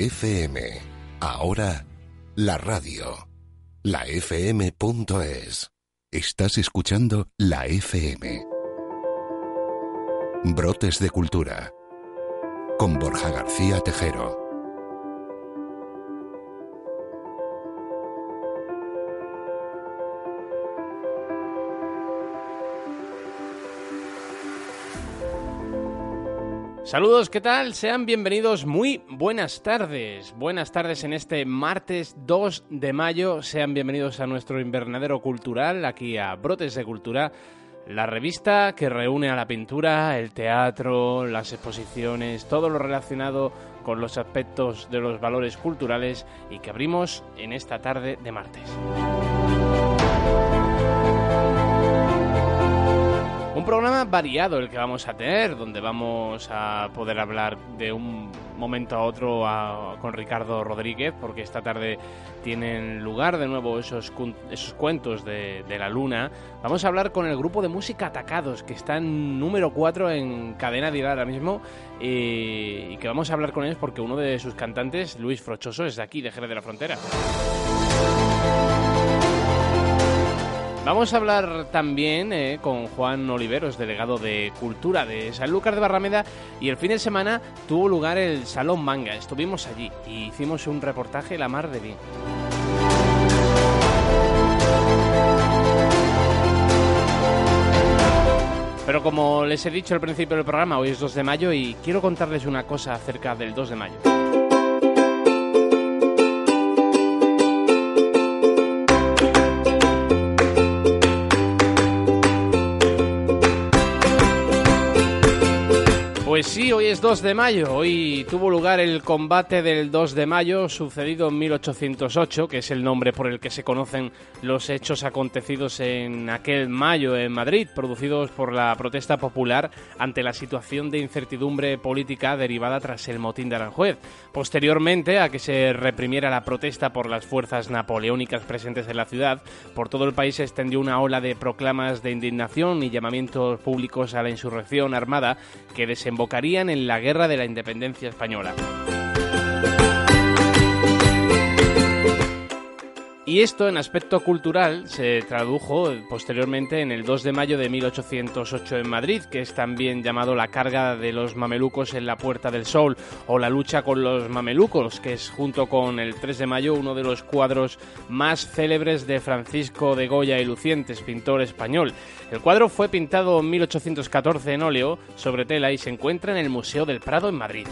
FM. Ahora, la radio. La FM.es. Estás escuchando la FM. Brotes de Cultura. Con Borja García Tejero. Saludos, ¿qué tal? Sean bienvenidos, muy buenas tardes. Buenas tardes en este martes 2 de mayo. Sean bienvenidos a nuestro invernadero cultural, aquí a Brotes de Cultura, la revista que reúne a la pintura, el teatro, las exposiciones, todo lo relacionado con los aspectos de los valores culturales y que abrimos en esta tarde de martes. Un programa variado el que vamos a tener, donde vamos a poder hablar de un momento a otro con Ricardo Rodríguez, porque esta tarde tienen lugar de nuevo esos, esos cuentos de, la luna. Vamos a hablar con el grupo de música Atacados, que está en número 4 en cadena de ahora mismo, y, y que vamos a hablar con ellos porque uno de sus cantantes, Luis Frochoso, es de aquí, de Jerez de la Frontera. Vamos a hablar también eh, con Juan Oliveros, delegado de Cultura de Sanlúcar de Barrameda, y el fin de semana tuvo lugar el Salón Manga. Estuvimos allí y hicimos un reportaje la mar de bien. Pero como les he dicho al principio del programa, hoy es 2 de mayo y quiero contarles una cosa acerca del 2 de mayo. Pues sí, hoy es 2 de mayo. Hoy tuvo lugar el combate del 2 de mayo, sucedido en 1808, que es el nombre por el que se conocen los hechos acontecidos en aquel mayo en Madrid, producidos por la protesta popular ante la situación de incertidumbre política derivada tras el motín de Aranjuez. Posteriormente a que se reprimiera la protesta por las fuerzas napoleónicas presentes en la ciudad, por todo el país se extendió una ola de proclamas de indignación y llamamientos públicos a la insurrección armada que desembocó en la Guerra de la Independencia Española. Y esto en aspecto cultural se tradujo posteriormente en el 2 de mayo de 1808 en Madrid, que es también llamado la carga de los mamelucos en la Puerta del Sol o la lucha con los mamelucos, que es junto con el 3 de mayo uno de los cuadros más célebres de Francisco de Goya y Lucientes, pintor español. El cuadro fue pintado en 1814 en óleo sobre tela y se encuentra en el Museo del Prado en Madrid.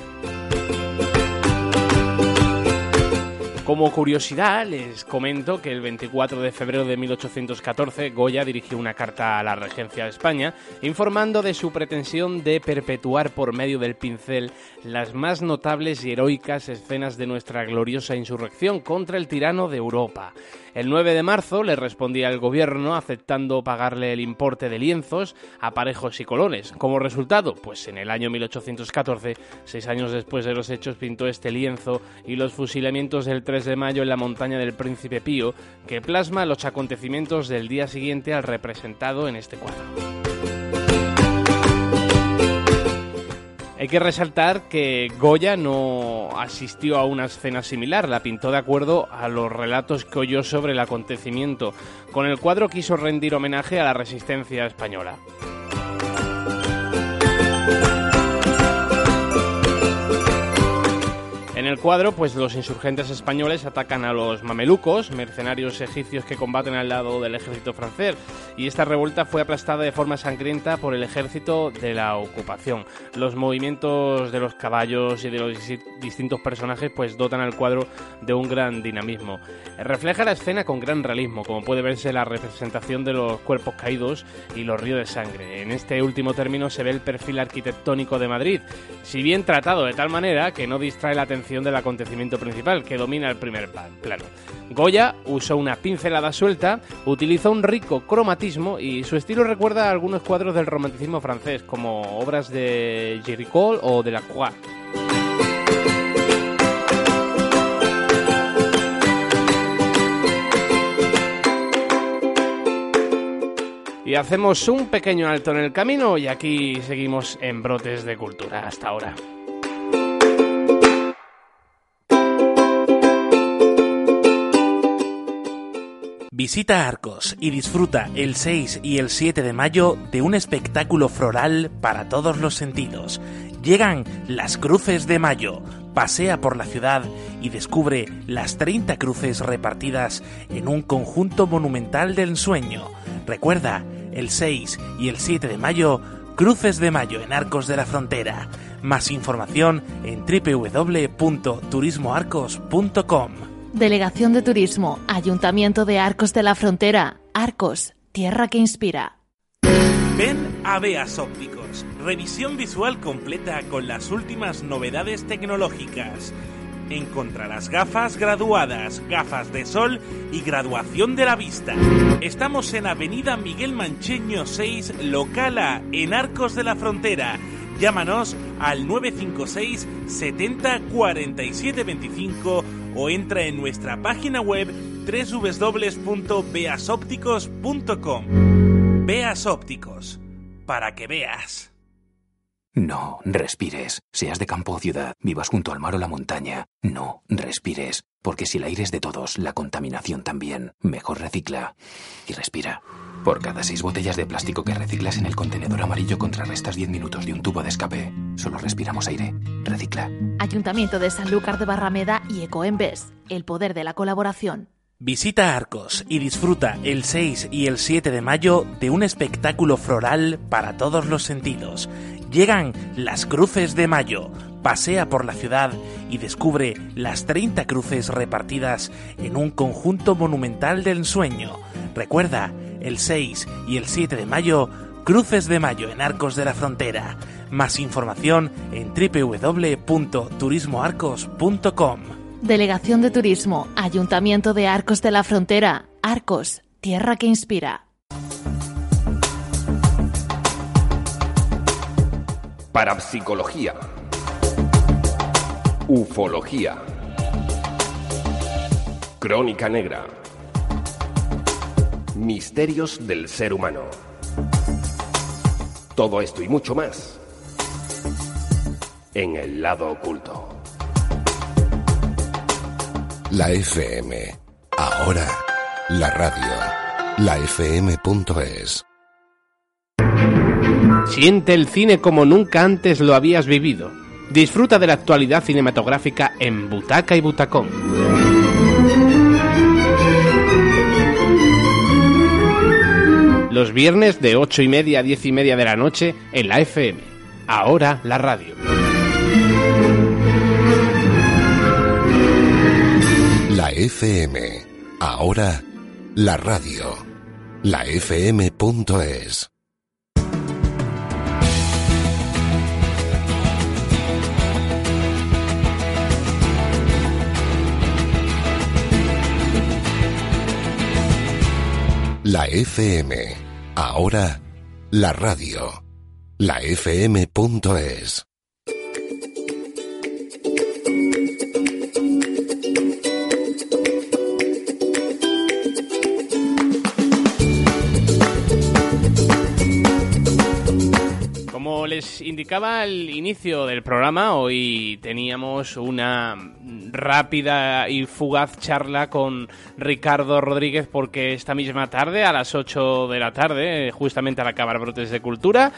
Como curiosidad, les comento que el 24 de febrero de 1814 Goya dirigió una carta a la Regencia de España informando de su pretensión de perpetuar por medio del pincel las más notables y heroicas escenas de nuestra gloriosa insurrección contra el tirano de Europa. El 9 de marzo le respondía el gobierno aceptando pagarle el importe de lienzos, aparejos y colones. Como resultado, pues en el año 1814, seis años después de los hechos, pintó este lienzo y los fusilamientos del 3 de mayo en la montaña del Príncipe Pío, que plasma los acontecimientos del día siguiente al representado en este cuadro. Hay que resaltar que Goya no asistió a una escena similar, la pintó de acuerdo a los relatos que oyó sobre el acontecimiento. Con el cuadro quiso rendir homenaje a la resistencia española. El cuadro, pues los insurgentes españoles atacan a los mamelucos, mercenarios egipcios que combaten al lado del ejército francés, y esta revuelta fue aplastada de forma sangrienta por el ejército de la ocupación. Los movimientos de los caballos y de los distintos personajes pues dotan al cuadro de un gran dinamismo. Refleja la escena con gran realismo, como puede verse la representación de los cuerpos caídos y los ríos de sangre. En este último término se ve el perfil arquitectónico de Madrid, si bien tratado de tal manera que no distrae la atención del acontecimiento principal, que domina el primer plano. Goya usó una pincelada suelta, utilizó un rico cromatismo y su estilo recuerda a algunos cuadros del romanticismo francés, como obras de Géricault o de Lacroix. Y hacemos un pequeño alto en el camino y aquí seguimos en Brotes de Cultura hasta ahora. Visita Arcos y disfruta el 6 y el 7 de mayo de un espectáculo floral para todos los sentidos. Llegan las Cruces de Mayo. Pasea por la ciudad y descubre las 30 cruces repartidas en un conjunto monumental del sueño. Recuerda, el 6 y el 7 de mayo, Cruces de Mayo en Arcos de la Frontera. Más información en www.turismoarcos.com. Delegación de Turismo, Ayuntamiento de Arcos de la Frontera, Arcos, tierra que inspira. Ven a Beas Ópticos, revisión visual completa con las últimas novedades tecnológicas. Encontrarás gafas graduadas, gafas de sol y graduación de la vista. Estamos en Avenida Miguel Mancheño 6, local A, en Arcos de la Frontera. Llámanos al 956 70 47 25 o entra en nuestra página web www.beasópticos.com. Veas Ópticos, para que veas. No, respires. Seas de campo o ciudad, vivas junto al mar o la montaña. No, respires. Porque si el aire es de todos, la contaminación también. Mejor recicla y respira. Por cada seis botellas de plástico que reciclas en el contenedor amarillo contrarrestas 10 minutos de un tubo de escape. Solo respiramos aire. Recicla. Ayuntamiento de Sanlúcar de Barrameda y Ecoembes. El poder de la colaboración. Visita Arcos y disfruta el 6 y el 7 de mayo de un espectáculo floral para todos los sentidos. Llegan las Cruces de Mayo. Pasea por la ciudad y descubre las 30 cruces repartidas en un conjunto monumental del sueño. Recuerda, el 6 y el 7 de mayo, Cruces de Mayo en Arcos de la Frontera. Más información en www.turismoarcos.com. Delegación de Turismo, Ayuntamiento de Arcos de la Frontera, Arcos, tierra que inspira. Parapsicología. Ufología. Crónica negra. Misterios del ser humano. Todo esto y mucho más en el lado oculto. La FM. Ahora, la radio. La FM.es. Siente el cine como nunca antes lo habías vivido. Disfruta de la actualidad cinematográfica en Butaca y Butacón. Los viernes de 8 y media a 10 y media de la noche en la FM. Ahora la radio. La FM. Ahora, la radio. La FM.es. La FM. Ahora, la radio. La FM.es. les indicaba al inicio del programa, hoy teníamos una rápida y fugaz charla con Ricardo Rodríguez porque esta misma tarde, a las 8 de la tarde, justamente al acabar Brotes de Cultura,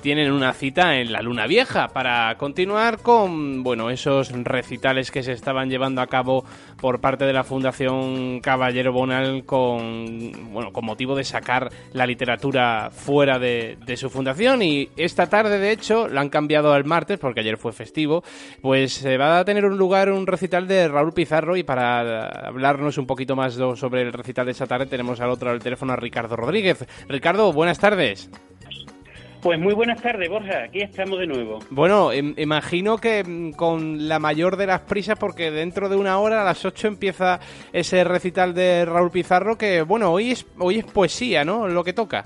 tienen una cita en la Luna Vieja para continuar con bueno esos recitales que se estaban llevando a cabo por parte de la Fundación Caballero Bonal con bueno con motivo de sacar la literatura fuera de, su fundación. Y esta tarde de hecho la han cambiado al martes porque ayer fue festivo pues se va a tener un lugar un recital de Raúl Pizarro. Y para hablarnos un poquito más sobre el recital de esta tarde tenemos al otro al teléfono a Ricardo Rodríguez. Ricardo buenas tardes Pues muy buenas tardes, Borja. Aquí estamos de nuevo. Bueno, im- imagino que mm, con la mayor de las prisas, porque dentro de una hora, a las 8, empieza ese recital de Raúl Pizarro, que bueno, hoy es, hoy es poesía, ¿no? Lo que toca.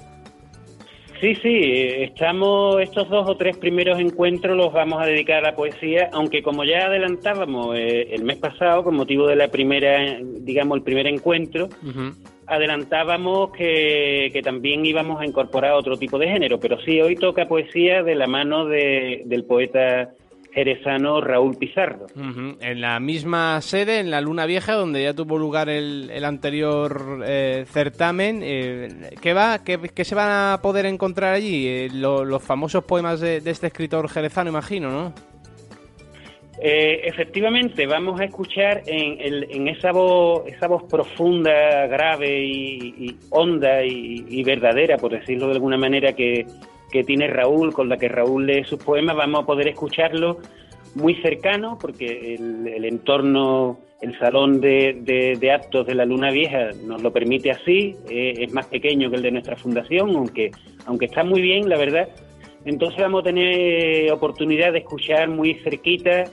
Sí, sí, eh, estamos, estos dos o tres primeros encuentros los vamos a dedicar a la poesía, aunque como ya adelantábamos eh, el mes pasado, con motivo de la primera, digamos, el primer encuentro, adelantábamos que, que también íbamos a incorporar otro tipo de género, pero sí, hoy toca poesía de la mano de- del poeta jerezano Raúl Pizarro. En la misma sede, en la Luna Vieja, donde ya tuvo lugar el, anterior eh, certamen, eh, ¿qué, va, qué, se van a poder encontrar allí? Eh, los famosos poemas de, este escritor jerezano, imagino, ¿no? Efectivamente, vamos a escuchar en, esa, voz, esa voz profunda, grave y, honda y, verdadera, por decirlo de alguna manera, que, que tiene Raúl, con la que Raúl lee sus poemas, vamos a poder escucharlo muy cercano, porque el, entorno, el salón de, actos de la Luna Vieja nos lo permite así, eh, es más pequeño que el de nuestra fundación, aunque, aunque está muy bien, la verdad. Entonces vamos a tener oportunidad de escuchar muy cerquita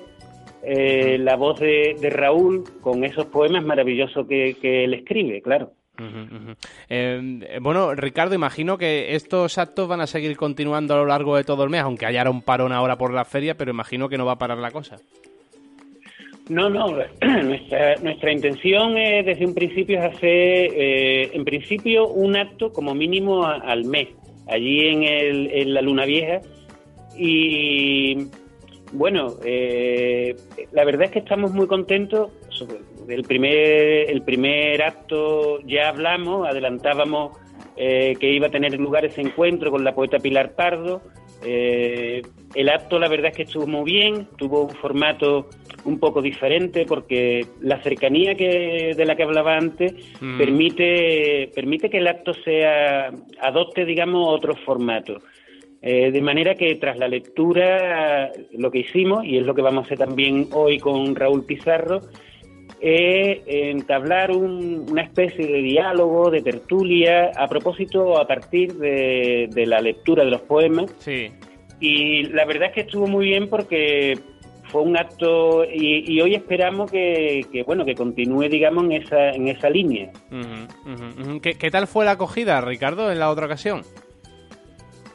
eh, la voz de, Raúl con esos poemas maravillosos que, que él escribe, claro. Eh, bueno, Ricardo, imagino que estos actos van a seguir continuando a lo largo de todo el mes, aunque haya un parón ahora por la feria, pero imagino que no va a parar la cosa. No, no, nuestra, nuestra intención desde un principio es hacer, eh, en principio, un acto como mínimo al mes, allí en, el, en la Luna Vieja. Y bueno, eh, la verdad es que estamos muy contentos el primer, el primer acto ya hablamos, adelantábamos eh, que iba a tener lugar ese encuentro con la poeta Pilar Pardo. Eh, el acto la verdad es que estuvo muy bien, tuvo un formato un poco diferente porque la cercanía que, de la que hablaba antes mm. permite, permite que el acto sea adopte, digamos, otro formato. Eh, de manera que tras la lectura, lo que hicimos, y es lo que vamos a hacer también hoy con Raúl Pizarro, es entablar una especie de diálogo, de tertulia, a propósito, a partir de, la lectura de los poemas. Sí. Y la verdad es que estuvo muy bien porque fue un acto y, hoy esperamos que, bueno que continúe digamos en esa en esa línea ¿Qué, tal fue la acogida Ricardo en la otra ocasión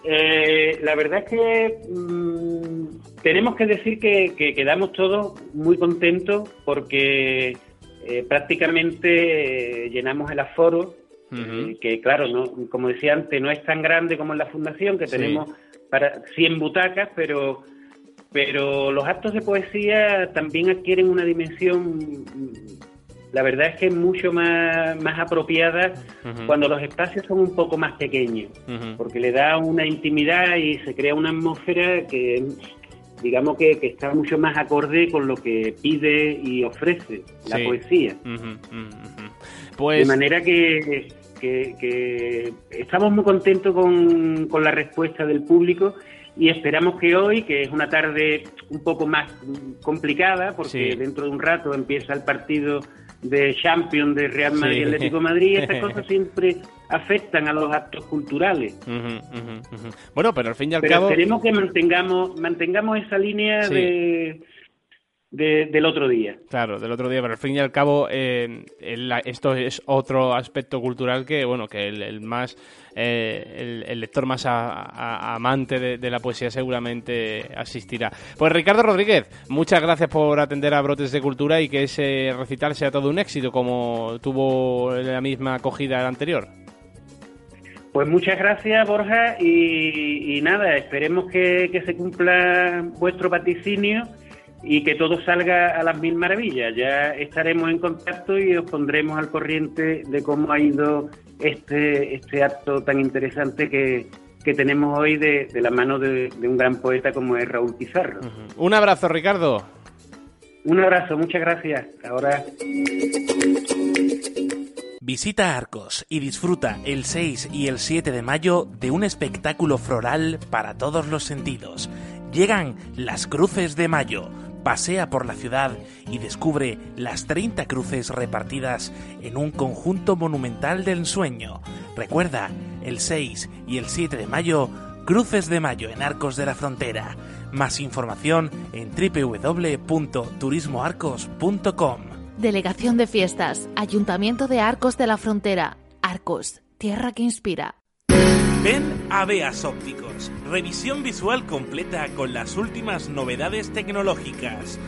eh, la verdad es que mm, tenemos que decir que, quedamos todos muy contentos porque eh, prácticamente eh, llenamos el aforo, eh, que claro, no, como decía antes, no es tan grande como en la fundación, que tenemos para 100 butacas, pero, pero los actos de poesía también adquieren una dimensión la verdad es que es mucho más, más apropiada cuando los espacios son un poco más pequeños, porque le da una intimidad y se crea una atmósfera que digamos que, está mucho más acorde con lo que pide y ofrece la poesía. Pues... De manera que, que, estamos muy contentos con, con la respuesta del público y esperamos que hoy, que es una tarde un poco más complicada, porque dentro de un rato empieza el partido de Champions de Real Madrid y Atlético Madrid, estas cosas siempre afectan a los actos culturales. Bueno, pero al fin y al cabo... Queremos que mantengamos, mantengamos esa línea de del otro día. Claro, del otro día, pero al fin y al cabo eh, esto es otro aspecto cultural que, bueno, que el, más, eh, el, lector más amante de, la poesía seguramente asistirá. Pues Ricardo Rodríguez, muchas gracias por atender a Brotes de Cultura y que ese recital sea todo un éxito como tuvo la misma acogida el anterior. Pues muchas gracias, Borja, y, nada, esperemos que, que se cumpla vuestro vaticinio y que todo salga a las mil maravillas. Ya estaremos en contacto y os pondremos al corriente de cómo ha ido este, este acto tan interesante que, tenemos hoy de, la mano de, un gran poeta como es Raúl Pizarro. Un abrazo, Ricardo. Un abrazo, muchas gracias. Ahora. Visita Arcos y disfruta el 6 y el 7 de mayo de un espectáculo floral para todos los sentidos. Llegan las Cruces de Mayo pasea por la ciudad y descubre las 30 cruces repartidas en un conjunto monumental del sueño. Recuerda, el 6 y el 7 de mayo, Cruces de Mayo en Arcos de la Frontera. Más información en www.turismoarcos.com. Delegación de Fiestas, Ayuntamiento de Arcos de la Frontera. Arcos, tierra que inspira. Ven a Beas Ópticos. Revisión visual completa con las últimas novedades tecnológicas.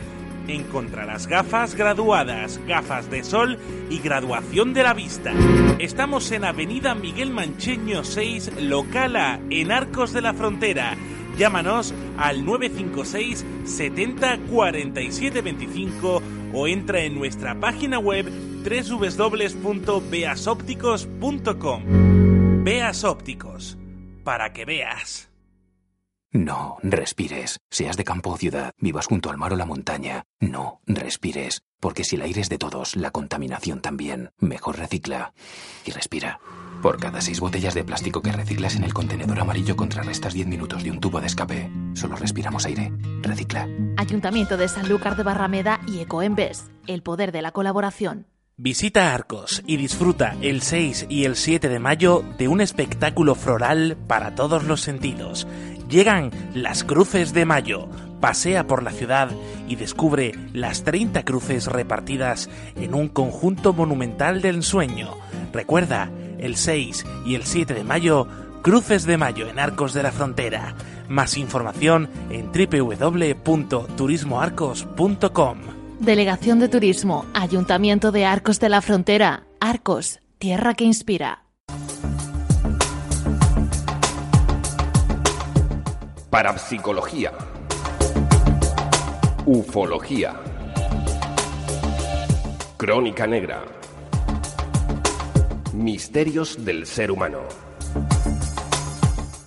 Encontrarás gafas graduadas, gafas de sol y graduación de la vista. Estamos en Avenida Miguel Mancheño 6, local A, en Arcos de la Frontera. Llámanos al 956 70 47 25 o entra en nuestra página web www.beasópticos.com. Veas Ópticos, para que veas. No respires. Seas de campo o ciudad, vivas junto al mar o la montaña. No respires. Porque si el aire es de todos, la contaminación también. Mejor recicla y respira. Por cada seis botellas de plástico que reciclas en el contenedor amarillo contrarrestas 10 minutos de un tubo de escape. Solo respiramos aire. Recicla. Ayuntamiento de Sanlúcar de Barrameda y Ecoembes. El poder de la colaboración. Visita Arcos y disfruta el 6 y el 7 de mayo de un espectáculo floral para todos los sentidos. Llegan las Cruces de Mayo. Pasea por la ciudad y descubre las 30 cruces repartidas en un conjunto monumental del ensueño. Recuerda, el 6 y el 7 de mayo, Cruces de Mayo en Arcos de la Frontera. Más información en www.turismoarcos.com. Delegación de Turismo, Ayuntamiento de Arcos de la Frontera. Arcos, tierra que inspira. Parapsicología. Ufología. Crónica negra. Misterios del ser humano.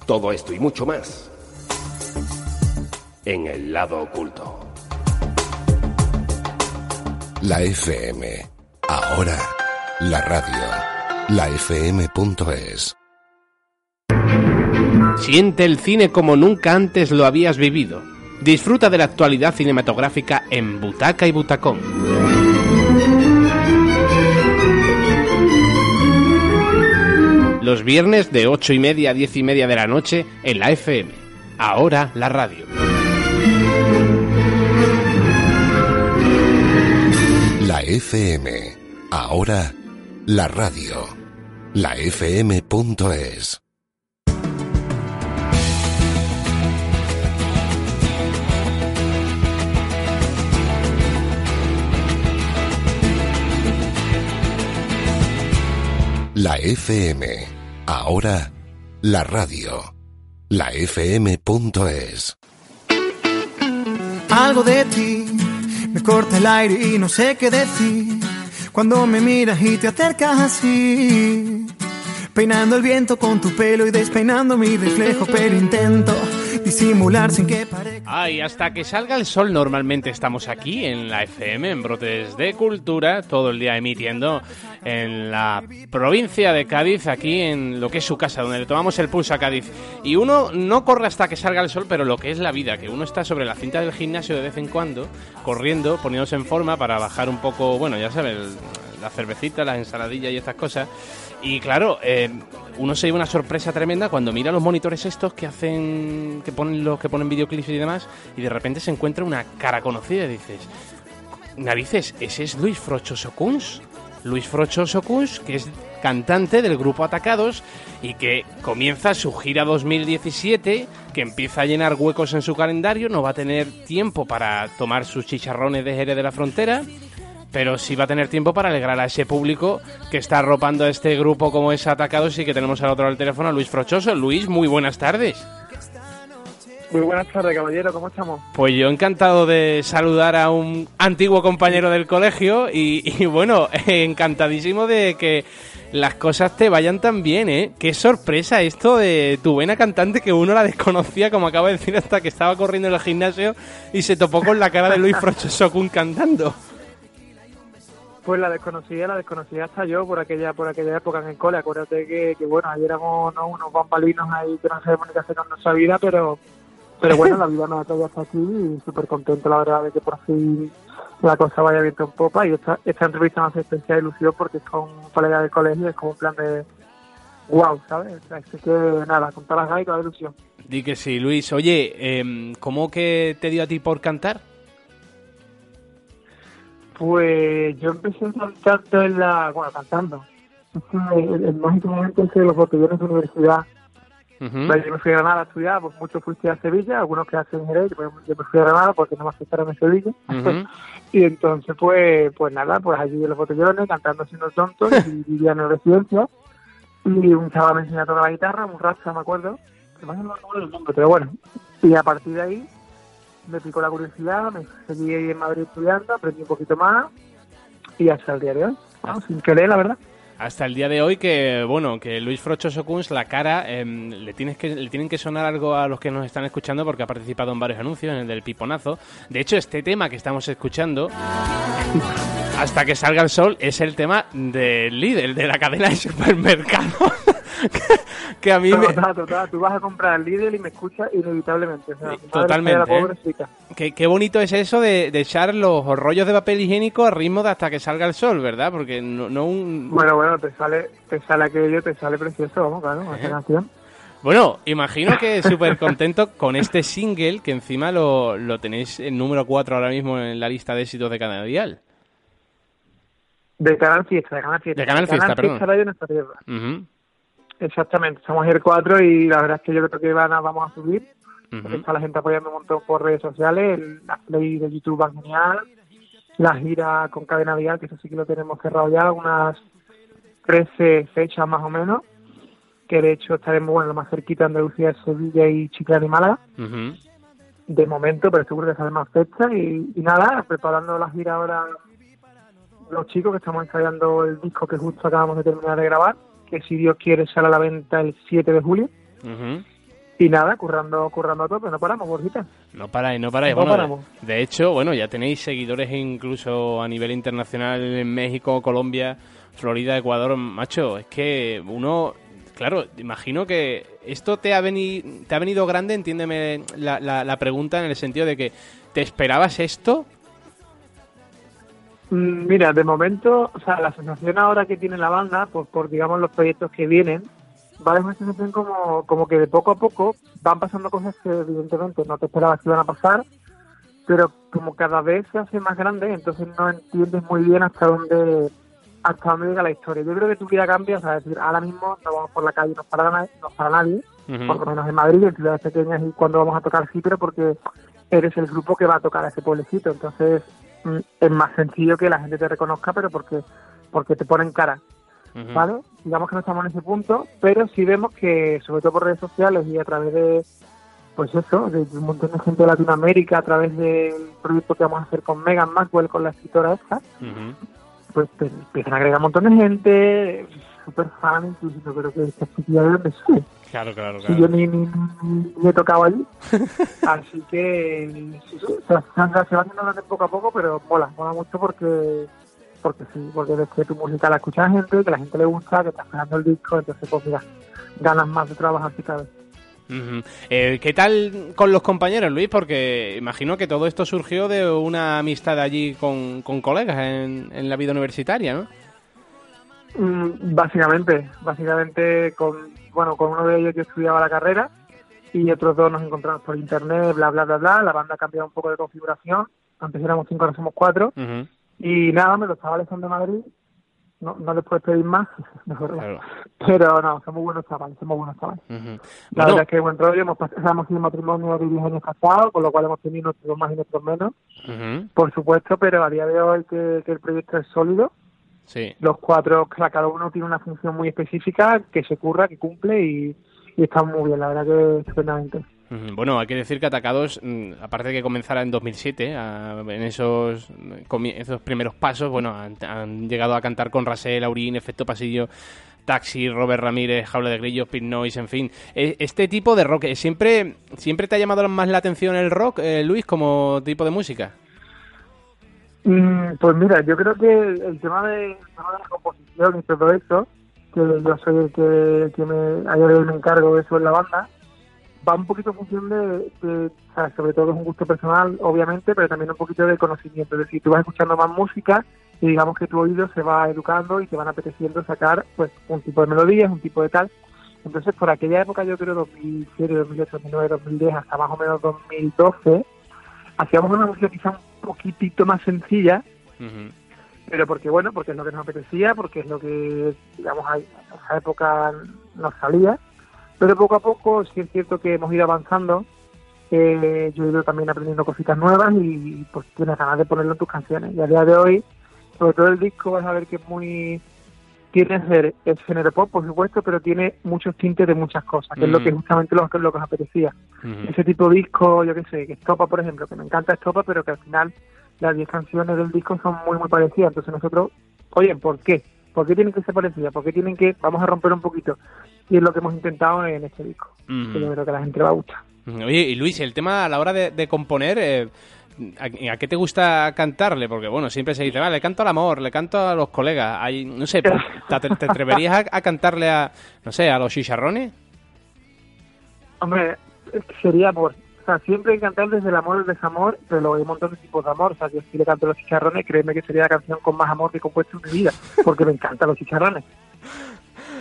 Todo esto y mucho más en el lado oculto. La FM. Ahora, la radio. La FM.es. Siente el cine como nunca antes lo habías vivido. Disfruta de la actualidad cinematográfica en Butaca y Butacón. Los viernes de 8 y media a 10 y media de la noche en la FM. Ahora la radio. La FM. Ahora, la radio. La FM.es. La FM. Ahora, la radio. La FM.es. Algo de ti me corta el aire y no sé qué decir. Cuando me miras y te acercas así. Peinando el viento con tu pelo y despeinando mi reflejo, pero intento disimular sin que parezca. Ay, hasta que salga el sol normalmente estamos aquí en la FM, en Brotes de Cultura, todo el día emitiendo en la provincia de Cádiz, aquí en lo que es su casa, donde le tomamos el pulso a Cádiz. Y uno no corre hasta que salga el sol, pero lo que es la vida, que uno está sobre la cinta del gimnasio de vez en cuando, corriendo, poniéndose en forma para bajar un poco, bueno, ya sabes, la cervecita, las ensaladillas y estas cosas. Y claro, eh, uno se lleva una sorpresa tremenda cuando mira los monitores estos que hacen, que ponen los que ponen videoclips y demás, y de repente se encuentra una cara conocida y dices, narices, ese es Luis Frochoso Kunz. Luis Frochoso Kunz, que es cantante del grupo Atacados y que comienza su gira 2017, que empieza a llenar huecos en su calendario, no va a tener tiempo para tomar sus chicharrones de Jerez de la Frontera, pero sí va a tener tiempo para alegrar a ese público que está arropando a este grupo como es Atacados y que tenemos al otro lado del teléfono a Luis Frochoso. Luis, muy buenas tardes. Muy buenas tardes, caballero, ¿cómo estamos? Pues yo encantado de saludar a un antiguo compañero del colegio y, y bueno, encantadísimo de que las cosas te vayan tan bien, ¿eh? Qué sorpresa esto de tu buena cantante que uno la desconocía, como acaba de decir, hasta que estaba corriendo en el gimnasio y se topó con la cara de Luis Frochoso Kun cantando. Pues la desconocida, la desconocida hasta yo por aquella por aquella época en el cole. Acuérdate que, que bueno, ayer éramos ¿no? unos bambalinos ahí que no sabemos ni qué hacer con nuestra vida, pero pero bueno, la vida nos ha traído hasta aquí y súper contento, la verdad, de que por fin la cosa vaya viento en popa. Y esta, esta entrevista me hace especial ilusión porque es con un colega del colegio, es como un plan de wow, ¿sabes? Así que nada, con todas las ganas y toda la ilusión. Di que sí, Luis. Oye, eh, ¿cómo que te dio a ti por cantar? Pues yo empecé cantando en la. Bueno, cantando. El, el mágico momento es que los botellones de universidad. Ujú. Yo me fui a Granada a estudiar, pues muchos fuiste a Sevilla, algunos que hacen Jerez, yo yo me fui a Granada porque no me aceptaron en Sevilla. Y entonces, pues pues nada, pues allí en los botellones, cantando siendo tontos, y vivía en residencia. Y un chaval me enseñó a tocar la guitarra, un racha, me acuerdo. Que más no me acuerdo el nombre, pero bueno. Y a partir de ahí me picó la curiosidad, me seguí en Madrid estudiando, aprendí un poquito más y hasta el día de hoy, sin querer, la verdad. Hasta el día de hoy que, bueno, que Luis Frochoso Kunz, la cara, em, le, tienes que, le tienen que sonar algo a los que nos están escuchando porque ha participado en varios anuncios, en el del Piponazo. De hecho, este tema que estamos escuchando, hasta que salga el sol, es el tema del líder, de la cadena de supermercados. que a mí me... Total, total. Tú vas a comprar el Lidl y me escuchas inevitablemente. O sea, totalmente, ¿eh? Qué, qué bonito es eso de, de echar los rollos de papel higiénico a ritmo de hasta que salga el sol, ¿verdad? Porque no, no un... Bueno, bueno, te sale, te sale aquello, te sale precioso, vamos, claro, esa canción. Bueno, imagino que súper contento con este single que encima lo, lo tenéis en número 4 ahora mismo en la lista de éxitos de Canal Dial. De Canal Fiesta, de Canal Fiesta. De Canal Fiesta, perdón. Radio de nuestra tierra. Exactamente, somos el 4 y la verdad es que yo creo que van a, vamos a subir. ujú. Está la gente apoyando un montón por redes sociales, el, la play de YouTube van genial, la gira con Cadena Vial, que eso sí que lo tenemos cerrado ya, unas 13 fechas más o menos, que de hecho estaremos bueno, lo más cerquita Andalucía, Sevilla y Chiclana y Málaga, de momento, pero seguro que salen más fechas y, y nada, preparando la gira ahora los chicos que estamos ensayando el disco que justo acabamos de terminar de grabar, que si Dios quiere sale a la venta el 7 de julio. Y nada, currando, currando a tope, no paramos, Borjita. No paráis, no paráis. No bueno, de- paramos. De, hecho, bueno, ya tenéis seguidores incluso a nivel internacional en México, Colombia, Florida, Ecuador. Macho, es que uno, claro, imagino que esto te ha, veni- te ha venido grande, entiéndeme la, la, pregunta en el sentido de que ¿te esperabas esto? Mm, Mira, de momento, o sea, la sensación ahora que tiene la banda, por, por digamos los proyectos que vienen, va una sensación como, como que de poco a poco van pasando cosas que evidentemente no te esperabas que iban a pasar, pero como cada vez se hace más grande, entonces no entiendes muy bien hasta dónde hasta dónde llega la historia. Yo creo que tu vida cambia, o sea, es decir, ahora mismo no vamos por la calle, no para, no para nadie, por lo menos en Madrid, en ciudades pequeñas y cuando vamos a tocar sí, pero porque eres el grupo que va a tocar a ese pueblecito. Entonces mm, es más sencillo que la gente te reconozca, pero porque porque te ponen cara. ¿vale? Digamos que no estamos en ese punto, pero sí vemos que, sobre todo por redes sociales y a través de, pues eso, de un montón de gente de Latinoamérica, a través del proyecto que vamos a hacer con Megan Maxwell, con la escritora esta, Ujú. Pues te empiezan a agregar un montón de gente, súper fan, incluso yo creo que esta chiquilla de donde soy. Claro, claro, Y yo claro. ni, ni, ni- ni he tocado allí. Así que sí, sí, se anda- se va haciendo grande poco a poco, pero mola, mola mucho porque porque sí, porque ves que tu música la escucha la gente, que la gente le gusta, que estás esperando el disco, entonces pues mira, ganas más de trabajar si Ujú. Eh, ¿Qué tal con los compañeros, Luis? Porque imagino que todo esto surgió de una amistad allí con, con colegas en, en la vida universitaria, ¿no? Mm, Básicamente, básicamente con bueno con uno de ellos yo estudiaba la carrera y otros dos nos encontramos por internet, bla bla bla bla. La banda ha cambiado un poco de configuración. Antes éramos cinco, ahora somos cuatro. Y nada, me lo estaba Alejandro de Madrid. No, no les puedes pedir más. Claro. Pero no, somos buenos chavales, somos buenos chavales. La Bueno, verdad es que buen rollo, hemos, hemos sido matrimonio de 10 años casados, con lo cual hemos tenido nuestros más y nuestros menos, por supuesto, pero a día de hoy que, que el proyecto es sólido, sí. los cuatro, cada uno tiene una función muy específica que se curra, que cumple y, y está muy bien, la verdad que estupendamente. Bueno, hay que decir que Atacados, mm, aparte de que comenzara en 2007, a- en esos, esos primeros pasos, bueno, han, llegado a cantar con Rasel, Aurín, Efecto Pasillo, Taxi, Robert Ramírez, Jaula de Grillos, Pit Noise, en fin. E- Este tipo de rock, eh, ¿siempre, siempre te ha llamado más la atención el rock, eh, Luis, como tipo de música? Mm, Pues mira, yo creo que el, tema de, el tema la composición y todo eso, que yo soy el que, que me, me encargo de eso en la banda, va un poquito en función de, de- o sea, sobre todo es un gusto personal, obviamente, pero también un poquito de conocimiento. Es decir, tú vas escuchando más música y digamos que tu oído se va educando y te van apeteciendo sacar pues un tipo de melodías, un tipo de tal. Entonces, por aquella época, yo creo 2007, 2008, 2009, 2010, hasta más o menos 2012, hacíamos una música quizá un poquitito más sencilla, pero porque bueno, porque es lo que nos apetecía, porque es lo que, digamos, a- en esa época nos salía. Pero poco a poco sí es cierto que hemos ido avanzando. Eh, yo he ido también aprendiendo cositas nuevas y pues tienes ganas de ponerlo en tus canciones. Y a día de hoy, sobre todo el disco, vas a ver que es muy tiene ser el género pop, por supuesto, pero tiene muchos tintes de muchas cosas, que es lo que justamente lo, lo que os apetecía. Ese tipo de disco, yo qué sé, que Estopa, por ejemplo, que me encanta Estopa, pero que al final las 10 canciones del disco son muy, muy parecidas. Entonces nosotros, oye, ¿por qué? ¿Por qué tienen que ser parecidas? ¿Por qué tienen que, vamos a romper un poquito? Y es lo que hemos intentado en este disco, que yo creo que a la gente le va a gustar. Oye, y Luis, el tema a la hora de, componer, eh, ¿a, qué te gusta cantarle? Porque, bueno, siempre se dice, vale, le canto al amor, le canto a los colegas. Hay, no sé, ¿te, te atreverías a, cantarle a, no sé, a los chicharrones? Hombre, sería por... O sea, siempre hay que cantar desde el amor el desamor, pero luego hay un montón de tipos de amor. O sea, yo si le canto a los chicharrones, créeme que sería la canción con más amor que he compuesto en mi vida, porque me encantan los chicharrones.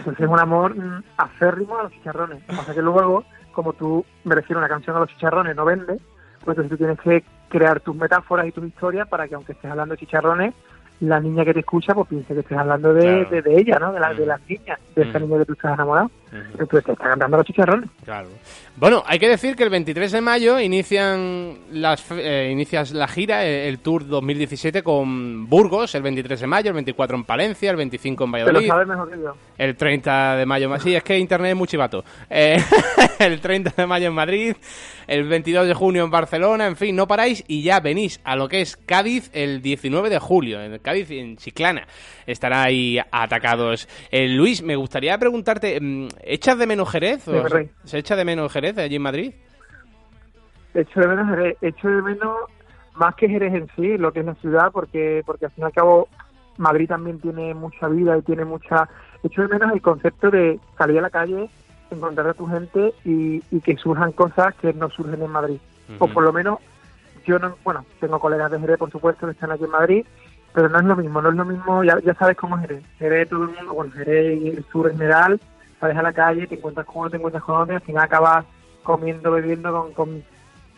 Entonces es un amor mm, acérrimo a los chicharrones. O sea que luego, como tú me refieres una canción a los chicharrones, no vende, pues entonces tú tienes que crear tus metáforas y tus historias para que aunque estés hablando de chicharrones, la niña que te escucha pues piense que estés hablando de, de, ella, ¿no? De, la, de las niñas, de esa niña que tú estás enamorado. Entonces te está cantando los chicharrones. Claro. Bueno, hay que decir que el 23 de mayo inician las eh, inicias la gira, eh, el, Tour 2017 con Burgos, el 23 de mayo, el 24 en Palencia, el 25 en Valladolid. Te lo sabes mejor que yo. El 30 de mayo, sí, es que internet es muy chivato. Eh, el 30 de mayo en Madrid, el 22 de junio en Barcelona, en fin, no paráis y ya venís a lo que es Cádiz el 19 de julio, en Cádiz en Chiclana. Estará ahí atacados. Eh, Luis, me gustaría preguntarte, mm, ¿echas de menos Jerez? ¿Se echa de menos Jerez allí en Madrid? Echo de menos Jerez, echo de menos más que Jerez en sí, lo que es la ciudad, porque, porque al fin y al cabo Madrid también tiene mucha vida y tiene mucha... Echo de menos el concepto de salir a la calle, encontrar a tu gente y, que surjan cosas que no surgen en Madrid. O por lo menos yo no, bueno, tengo colegas de Jerez, por supuesto, que están aquí en Madrid, pero no es lo mismo, no es lo mismo, ya, ya sabes cómo es Jerez. Jerez, todo el mundo, bueno, Jerez y el sur en general, sales a la calle, te encuentras con uno, te encuentras con otro, y al final acabas comiendo, bebiendo con, con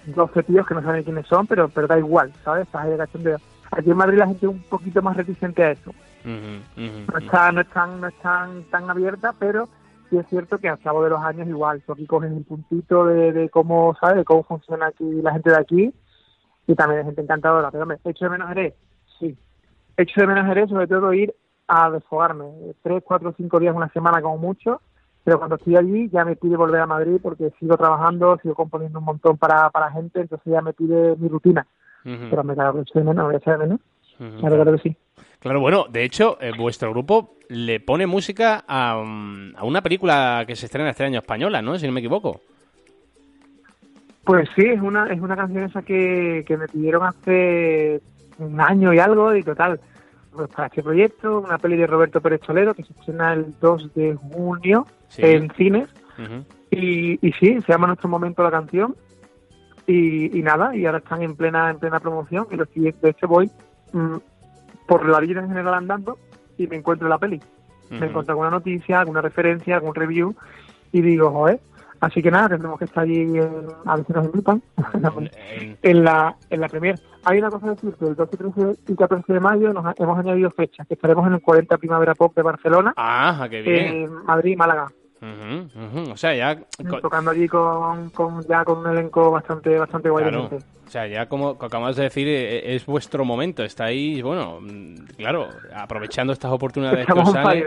12 tíos que no saben quiénes son, pero pero da igual, ¿sabes? Estás ahí de cachondeo. Aquí en Madrid la gente es un poquito más reticente a eso. no, está, no, es tan, no es tan, tan abierta, pero sí es cierto que al cabo de los años igual, tú aquí coges un puntito de, de cómo, ¿sabes? De cómo funciona aquí la gente de aquí y también hay gente encantadora. Pero me hecho de menos Jerez, sí, Hecho de menos Jerez, sobre todo ir a desfogarme. Tres, cuatro, cinco días, una semana como mucho. Pero cuando estoy allí ya me pide volver a Madrid porque sigo trabajando, sigo componiendo un montón para, para gente, entonces ya me pide mi rutina. Pero me hecho de menos, voy a echar menos. Claro, que sí. Claro, bueno, de hecho, eh, vuestro grupo le pone música a, a, una película que se estrena este año española, ¿no? Si no me equivoco. Pues sí, es una, es una canción esa que, que me pidieron hace un año y algo y total, para este proyecto, una peli de Roberto Pérez Toledo que se estrena el 2 de junio en cines. Y, y sí, se llama Nuestro Momento la canción. Y, y, nada, y ahora están en plena en plena promoción. Y lo siguiente, de hecho voy mm, por la vida en general andando y me encuentro la peli. Me encuentro alguna noticia, alguna referencia, algún review y digo, joder, Así que nada, tendremos que estar allí en, a ver si nos invitan en la, en la premier. Hay una cosa a decir, que el 12, 13 y 14 de mayo nos hemos añadido fechas, que estaremos en el 40 Primavera Pop de Barcelona, ah, qué bien. en Madrid y Málaga. O sea, ya... Tocando allí con, con, ya con un elenco bastante bastante guay. O sea, ya como acabamos de decir, eh, eh, es vuestro momento. Estáis, bueno, claro, aprovechando estas oportunidades estamos que os salen.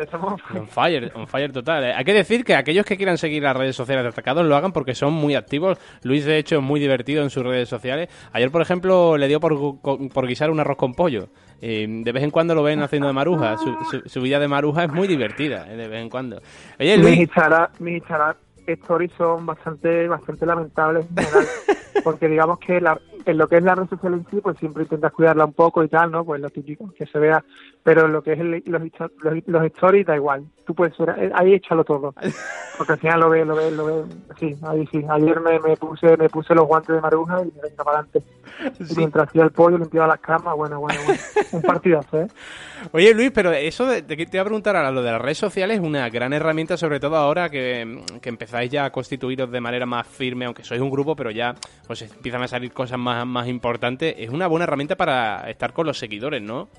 on fire, on fire total. Eh. Hay que decir que aquellos que quieran seguir las redes sociales de Atacados lo hagan porque son muy activos. Luis, de hecho, es muy divertido en sus redes sociales. Ayer, por ejemplo, le dio por, por guisar un arroz con pollo. De vez en cuando lo ven haciendo de maruja. Su, vida de maruja es muy divertida, de vez en cuando. Oye, Luis... Mis, stories son bastante bastante lamentables porque digamos que la, en lo que es la red social en sí, pues siempre intentas cuidarla un poco y tal, ¿no? Pues lo típico, que se vea, pero lo que es los, los, stories da igual, tú puedes ser, eh, ahí échalo todo, porque al final lo ves, lo ves, lo ves, sí, ahí sí, ayer me, me puse me puse los guantes de maruja y me venía para adelante, mientras hacía el pollo, limpiaba las camas, bueno, bueno, bueno, un partidazo, ¿eh? Oye Luis, pero eso de, te voy a preguntar ahora, lo de las redes sociales es una gran herramienta, sobre todo ahora que, que empezáis ya a constituiros de manera más firme, aunque sois un grupo, pero ya pues empiezan a salir cosas más más, importante, es una buena herramienta para estar con los seguidores, ¿no?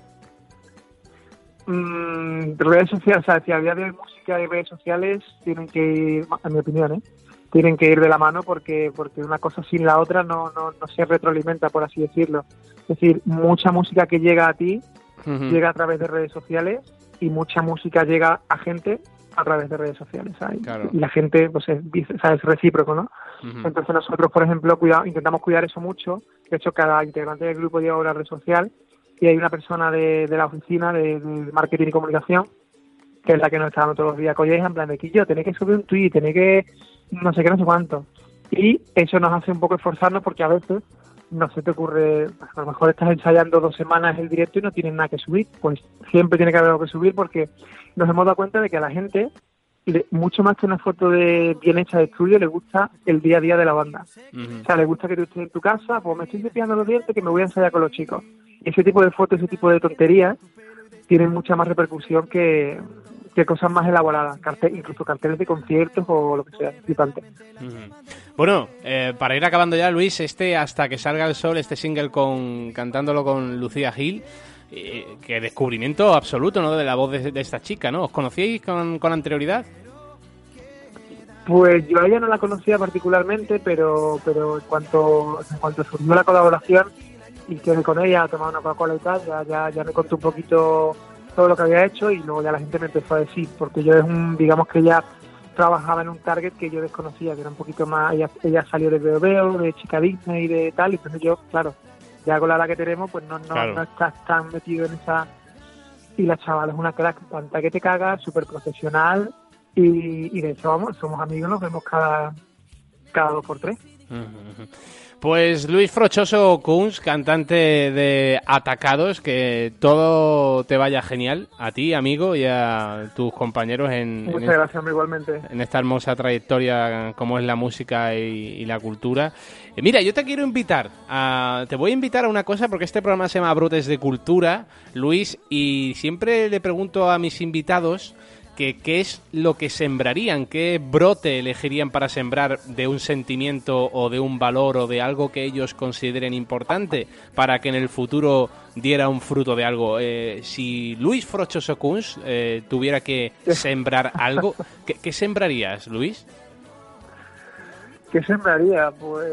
Mm, redes sociales, o sea, si había de música y redes sociales tienen que ir, en mi opinión, ¿eh? tienen que ir de la mano porque porque una cosa sin la otra no, no, no se retroalimenta, por así decirlo. Es decir, mucha música que llega a ti llega a través de redes sociales y mucha música llega a gente a través de redes sociales, ¿sabes? Claro. Y la gente, pues es, es recíproco, ¿no? Entonces nosotros, por ejemplo, cuida- intentamos cuidar eso mucho. De hecho, cada integrante del grupo lleva una red social y hay una persona de, de la oficina de, de marketing y comunicación que es la que nos está dando todos los días colleja, en plan de que yo tenéis que subir un tweet, tenéis que no sé qué, no sé cuánto. Y eso nos hace un poco esforzarnos porque a veces no se te ocurre, a lo mejor estás ensayando dos semanas el directo y no tienes nada que subir, pues siempre tiene que haber algo que subir porque nos hemos dado cuenta de que a la gente, le- mucho más que una foto de bien hecha de estudio, le gusta el día a día de la banda. O sea, le gusta que tú estés en tu casa, pues me estoy cepillando los dientes que me voy a ensayar con los chicos. Ese tipo de fotos, ese tipo de tonterías, tienen mucha más repercusión que, que cosas más elaboradas, cartel, incluso carteles de conciertos o lo que sea, flipante. Bueno, eh, para ir acabando ya, Luis, este Hasta que salga el sol, este single con cantándolo con Lucía Gil, eh, que descubrimiento absoluto, ¿no? De la voz de, de esta chica, ¿no? ¿Os conocíais con, con anterioridad? Pues yo a ella no la conocía particularmente, pero pero en cuanto en cuanto surgió la colaboración y quedé con ella a tomar una Coca-Cola y tal, ya, ya, ya me contó un poquito todo lo que había hecho y luego ya la gente me empezó a decir, porque yo es un, digamos que ella trabajaba en un target que yo desconocía, que era un poquito más, ella, ella salió de Veo Veo, de Chica Disney y de tal, y entonces yo, claro, ya con la edad que tenemos, pues no, no, Claro. no estás tan metido en esa... Y la chavala es una crack, tanta que te cagas, súper profesional, y, y de hecho, vamos, somos amigos, nos vemos cada, cada dos por tres. Pues Luis Frochoso Kunz, cantante de Atacados, que todo te vaya genial a ti, amigo, y a tus compañeros en, en Muchas este- gracias, hombre, igualmente. en esta hermosa trayectoria como es la música y, y la cultura. Eh, mira, yo te quiero invitar, a, te voy a invitar a una cosa porque este programa se llama Brotes de Cultura, Luis, y siempre le pregunto a mis invitados que qué es lo que sembrarían, qué brote elegirían para sembrar de un sentimiento o de un valor o de algo que ellos consideren importante para que en el futuro diera un fruto de algo. Eh, si Luis Frochoso Kunz eh, tuviera que sembrar algo, ¿qué, qué sembrarías, Luis? ¿Qué sembraría? Pues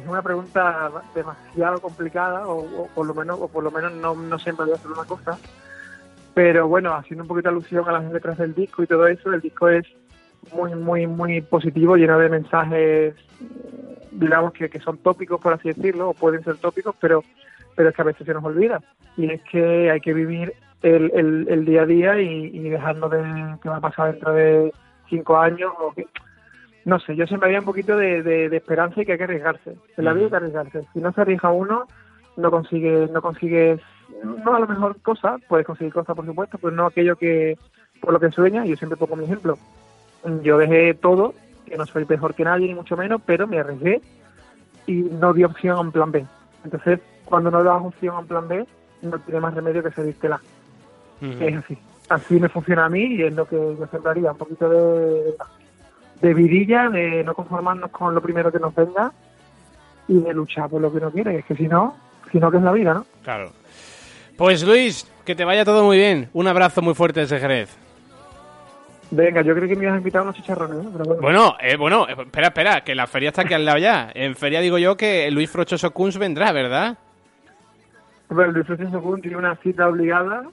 es una pregunta demasiado complicada, o, o por lo menos, o por lo menos no, no sembraría hacer una cosa. Pero bueno, haciendo un poquito alusión a las letras del disco y todo eso, el disco es muy, muy, muy positivo, lleno de mensajes, digamos que, que son tópicos, por así decirlo, o pueden ser tópicos, pero, pero es que a veces se nos olvida. Y es que hay que vivir el, el, el día a día y, y dejarnos de qué va a pasar dentro de cinco años o que, no sé, yo siempre había un poquito de, de, de esperanza y que hay que arriesgarse. En la vida hay que arriesgarse. Si no se arriesga uno, no consigues, no consigues, no a lo mejor cosas, puedes conseguir cosas por supuesto, pero no aquello que por lo que sueñas. Yo siempre pongo mi ejemplo. Yo dejé todo, que no soy mejor que nadie ni mucho menos, pero me arriesgué y no di opción a un plan B. Entonces, cuando no das opción a un plan B, no tiene más remedio que salírtela. Es así. Así me funciona a mí y es lo que yo sembraría, un poquito de, de vidilla, de no conformarnos con lo primero que nos venga y de luchar por lo que uno quiere. Es que si no, si no, que es la vida, ¿no? Claro. Pues Luis, que te vaya todo muy bien. Un abrazo muy fuerte desde Jerez. Venga, yo creo que me ibas a invitar a unos chicharrones, ¿no? Pero bueno. Bueno, eh, bueno, eh, espera, espera, que la feria está aquí al lado ya. En feria digo yo que Luis Frochoso Kunz vendrá, ¿verdad? Bueno, Luis Francisco Kun tiene una cita obligada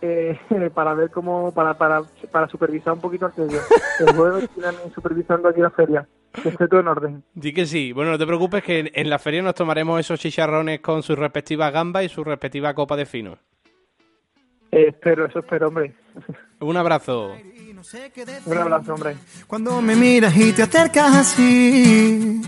eh, para ver cómo, para, para, para supervisar un poquito aquello. El jueves están supervisando aquí la feria. Que esté todo en orden. Di que sí. Bueno, no te preocupes que en, en la feria nos tomaremos esos chicharrones con sus respectivas gambas y su respectiva copa de fino. Eh, espero, eso espero, hombre. Un abrazo. Un abrazo, hombre. Cuando me miras y te acercas así,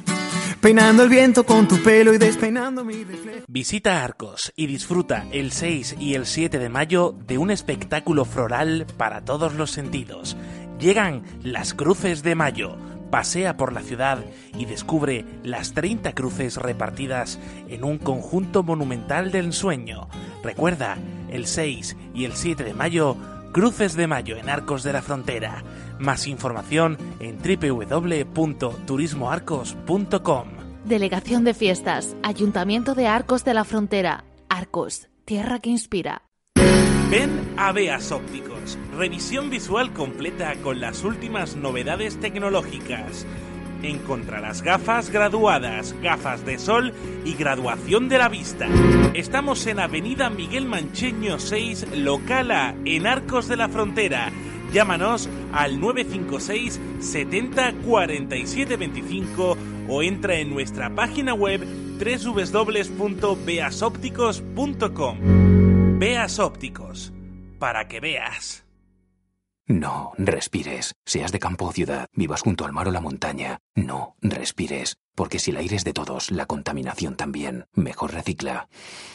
peinando el viento con tu pelo y despeinando mi reflejo. Visita Arcos y disfruta el 6 y el 7 de mayo de un espectáculo floral para todos los sentidos. Llegan las Cruces de Mayo. Pasea por la ciudad y descubre las 30 cruces repartidas en un conjunto monumental del ensueño. Recuerda, el 6 y el 7 de mayo, Cruces de Mayo en Arcos de la Frontera. Más información en www.turismoarcos.com. Delegación de Fiestas, Ayuntamiento de Arcos de la Frontera. Arcos, tierra que inspira. Ven a Beas Ópticos. Revisión visual completa con las últimas novedades tecnológicas. Encontrarás gafas graduadas, gafas de sol y graduación de la vista. Estamos en Avenida Miguel Mancheño 6, local A, en Arcos de la Frontera. Llámanos al 956 70 47 25 o entra en nuestra página web www.beasópticos.com. Veas Ópticos, para que veas. No respires. Seas de campo o ciudad, vivas junto al mar o la montaña. No respires. Porque si el aire es de todos, la contaminación también. Mejor recicla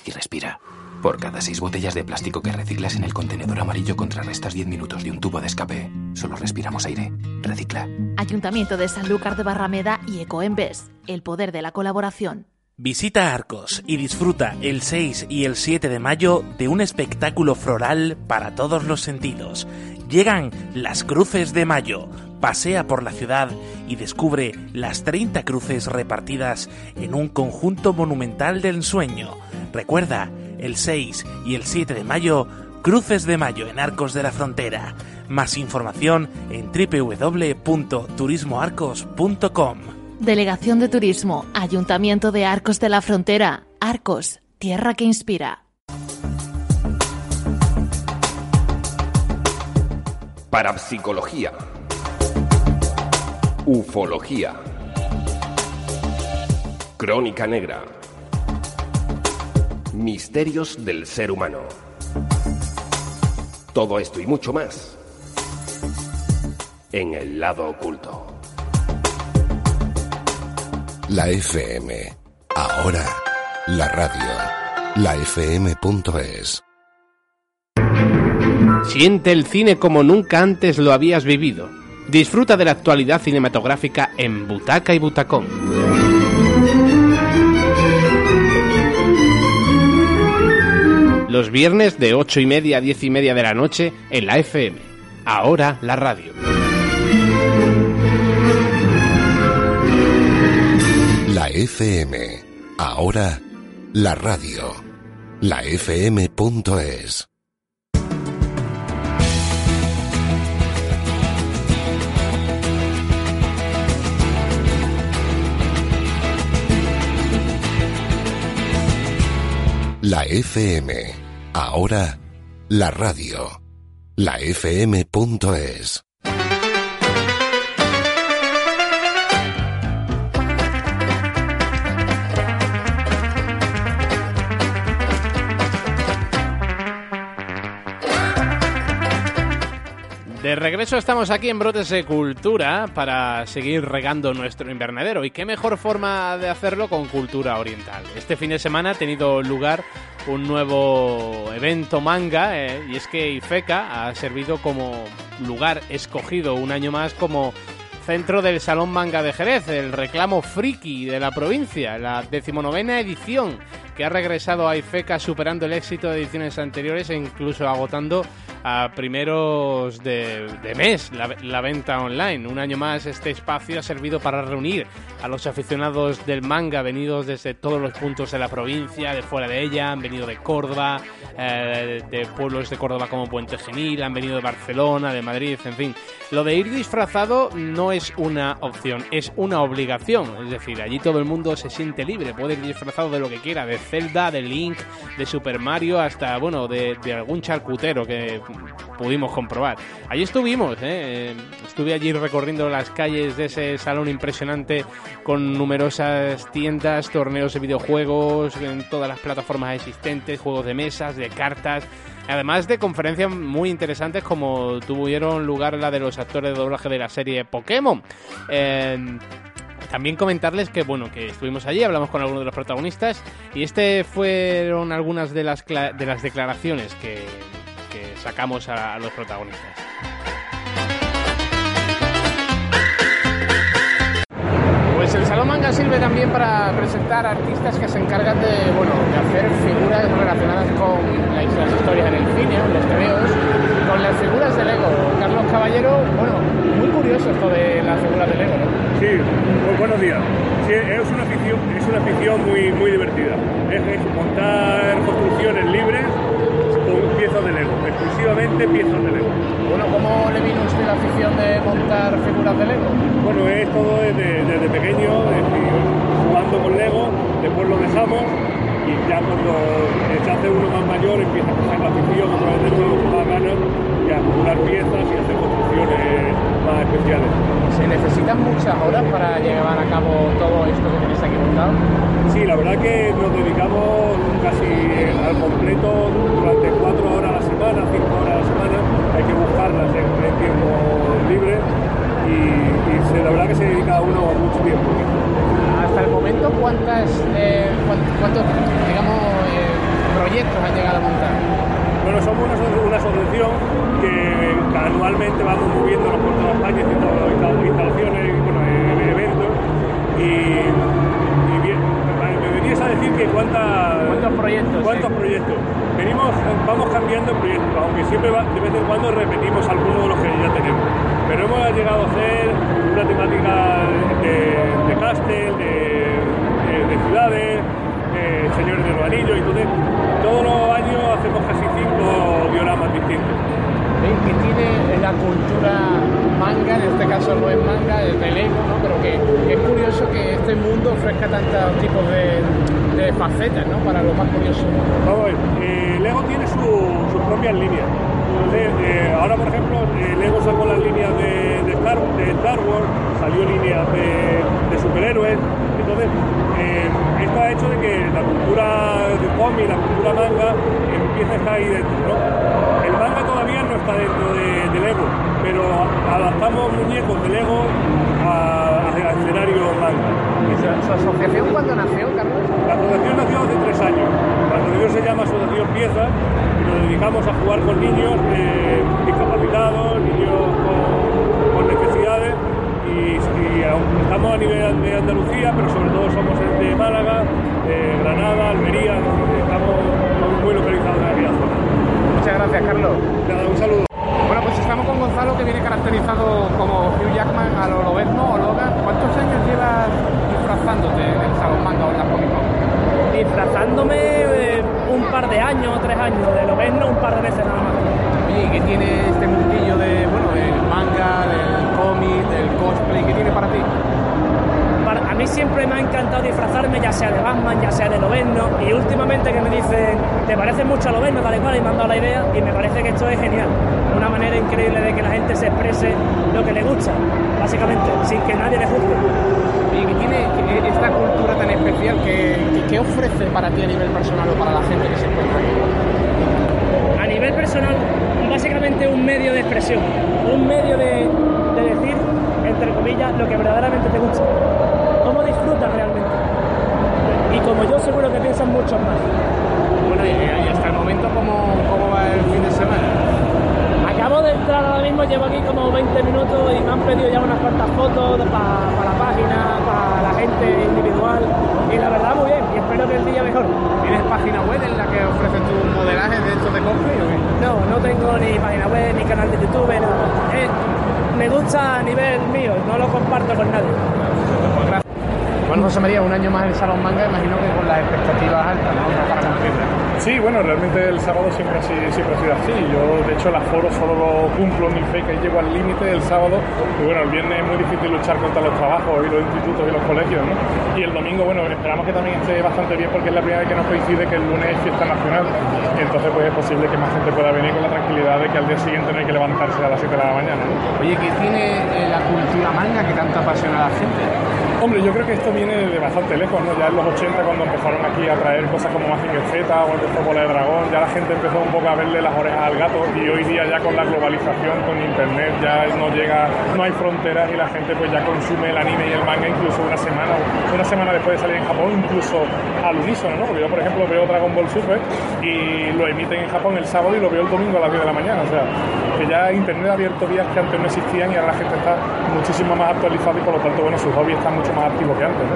y respira. Por cada seis botellas de plástico que reciclas en el contenedor amarillo contrarrestas 10 minutos de un tubo de escape. Solo respiramos aire. Recicla. Ayuntamiento de Sanlúcar de Barrameda y Ecoembes. El poder de la colaboración. Visita Arcos y disfruta el 6 y el 7 de mayo de un espectáculo floral para todos los sentidos. Llegan las Cruces de Mayo. Pasea por la ciudad y descubre las 30 cruces repartidas en un conjunto monumental del ensueño. Recuerda, el 6 y el 7 de mayo, Cruces de Mayo en Arcos de la Frontera. Más información en www.turismoarcos.com. Delegación de Turismo, Ayuntamiento de Arcos de la Frontera. Arcos, tierra que inspira. Parapsicología. Ufología. Crónica negra. Misterios del ser humano. Todo esto y mucho más en el lado oculto. La FM. Ahora, la radio. La FM.es. Siente el cine como nunca antes lo habías vivido. Disfruta de la actualidad cinematográfica en Butaca y Butacón. Los viernes de 8 y media a 10 y media de la noche en la FM. Ahora la radio. La FM. Ahora, la radio. La FM.es. La FM. Ahora, la radio. La FM.es. De regreso estamos aquí en Brotes de Cultura para seguir regando nuestro invernadero. ¿Y qué mejor forma de hacerlo con cultura oriental? Este fin de semana ha tenido lugar un nuevo evento manga eh, y es que IFECA ha servido como lugar escogido un año más como centro del Salón Manga de Jerez, el reclamo friki de la provincia, la decimonovena edición que ha regresado a IFECA superando el éxito de ediciones anteriores e incluso agotando a primeros de, de mes la, la, venta online. Un año más este espacio ha servido para reunir a los aficionados del manga venidos desde todos los puntos de la provincia, de fuera de ella, han venido de Córdoba, eh, de pueblos de Córdoba como Puente Genil, han venido de Barcelona, de Madrid, en fin. Lo de ir disfrazado no es una opción, es una obligación. Es decir, allí todo el mundo se siente libre, puede ir disfrazado de lo que quiera, de Zelda, de Link, de Super Mario, hasta, bueno, de, de algún charcutero que pudimos comprobar. Allí estuvimos, ¿eh? estuve allí recorriendo las calles de ese salón impresionante con numerosas tiendas, torneos de videojuegos, en todas las plataformas existentes, juegos de mesas, de cartas. Además de conferencias muy interesantes como tuvieron lugar la de los actores de doblaje de la serie Pokémon. Eh, también comentarles que bueno que estuvimos allí, hablamos con algunos de los protagonistas y este fueron algunas de las de las declaraciones que sacamos a, a los protagonistas. Pues el Salón Manga sirve también para presentar artistas que se encargan de, bueno, de hacer figuras relacionadas con las, las historias en el cine, los tebeos, con las figuras de Lego. Carlos Caballero, bueno, muy curioso esto de las figuras de Lego, ¿no? Sí, pues buenos días. Sí, es una afición, es una afición muy, muy divertida. Es, es montar construcciones libres piezas de Lego, exclusivamente piezas de Lego. Bueno, ¿cómo le vino usted la afición de montar figuras de Lego? Bueno, es todo desde, desde pequeño, desde jugando con Lego, después lo dejamos y ya cuando se hace uno más mayor empieza a coger la afición otra vez de más ganas y a acumular piezas y hacer construcciones más especiales. ¿Se necesitan muchas horas para llevar a cabo todo esto que tenéis aquí montado? Sí, la verdad que nos dedicamos casi al completo durante cuatro horas a la semana, cinco horas a la semana. Hay que buscarlas en, en tiempo libre y, y se- la verdad que se dedica a uno mucho tiempo. Hasta el momento, ¿cuántas, eh, cuán- ¿cuántos digamos, eh, proyectos han llegado a montar? Anualmente vamos moviéndonos por toda España haciendo insta- instalaciones y bueno, eh, eventos y, y bien, me- venías a decir que cuántas, ¿Cuántos proyectos? cuántos sí? proyectos. Venimos, vamos cambiando proyectos, aunque siempre va- de vez en cuando repetimos algunos de los que ya tenemos. Pero hemos llegado a hacer una temática de, de castel, de, de- de ciudades, de señores de los anillos, y entonces todos los años hacemos casi cinco dioramas distintos. ¿Veis que tiene la cultura manga, en este caso no es manga, es de Lego, ¿no? pero que, es curioso que este mundo ofrezca tantos tipos de, facetas ¿no? para lo más curioso. Vamos eh, Lego tiene su- sus propias líneas. Eh, ahora, por ejemplo, eh, Lego sacó las líneas de, Star, de Star Wars, salió líneas de, de superhéroes. Entonces, eh, esto ha hecho de que la cultura de cómic, la cultura manga, empiece a estar ahí dentro. ¿no? No está dentro de, de Lego, pero adaptamos muñecos de Lego a, a escenario manga. ¿Y su, asociación cuándo nació, Carlos? La asociación nació hace tres años. La asociación se llama Asociación Pieza y nos dedicamos a jugar con niños eh, discapacitados, niños con, con necesidades y, y aunque estamos a nivel de Andalucía, pero sobre todo somos de Málaga, eh, Granada, Almería, estamos muy localizados en aquella zona. Muchas gracias, Carlos. Nada, un saludo. Bueno, pues estamos con Gonzalo, que viene caracterizado como Hugh Jackman a lo Lobezno o Logan. ¿Cuántos años llevas disfrazándote en el Salón Manga o en la Comic Con? disfrazándome eh, un par de años, tres años, de lo menos un par de veces nada más. Oye, ¿y qué tiene este mundillo de, mí siempre me ha encantado disfrazarme, ya sea de Batman, ya sea de Loveno, y últimamente que me dicen, ¿te parece mucho a Loveno? Tal y cual, y me han dado la idea, y me parece que esto es genial. Una manera increíble de que la gente se exprese lo que le gusta, básicamente, sin que nadie le juzgue. ¿Y qué tiene que- esta cultura tan especial que- que ofrece para ti a nivel personal o para la gente que se encuentra aquí? A nivel personal, básicamente un medio de expresión, un medio de, de decir, entre comillas, lo que verdaderamente te gusta. Disfrutas realmente. Y como yo seguro que piensan muchos más. Bueno, y, hasta el momento, ¿cómo, ¿cómo va el fin de semana? Acabo de entrar ahora mismo, llevo aquí como 20 minutos y me han pedido ya unas cuantas fotos para la página, para la gente individual. Y la verdad, muy bien. Y espero que el día mejor. ¿Tienes página web en la que ofreces tu modelaje de estos de cosplay o qué? No, no tengo ni página web, ni canal de YouTube, nada. Eh, me gusta a nivel mío, no lo comparto con nadie. Bueno, José María, un año más en el Salón Manga, imagino que con las expectativas altas, ¿no? No para cumplirlas. Sí, bueno, realmente el sábado siempre ha sido, siempre ha sido así. Yo, de hecho, el aforo solo lo cumplo mi fe que llego al límite del sábado. Y bueno, el viernes es muy difícil luchar contra los trabajos y los institutos y los colegios, ¿no? Y el domingo, bueno, esperamos que también esté bastante bien porque es la primera vez que nos coincide que el lunes es fiesta nacional. Y entonces, pues es posible que más gente pueda venir con la tranquilidad de que al día siguiente no hay que levantarse a las 7 de la mañana, ¿no? Oye, ¿qué tiene eh, la cultura manga que tanto apasiona a la gente? Hombre, yo creo que esto viene de bastante lejos, ¿no? Ya en los 80 cuando empezaron aquí a traer cosas como Mazinger Z o empezó Bola de Dragón, ya la gente empezó un poco a verle las orejas al gato y hoy día ya con la globalización, con internet, ya no llega, no hay fronteras y la gente pues ya consume el anime y el manga incluso una semana, una semana después de salir en Japón, incluso al unísono, ¿no? Porque yo por ejemplo veo Dragon Ball Super y lo emiten en Japón el sábado y lo veo el domingo a las 10 de la mañana, o sea, que ya internet ha abierto vías que antes no existían y ahora la gente está muchísimo más actualizada y por lo tanto, bueno, sus hobbies están mucho más activo que antes.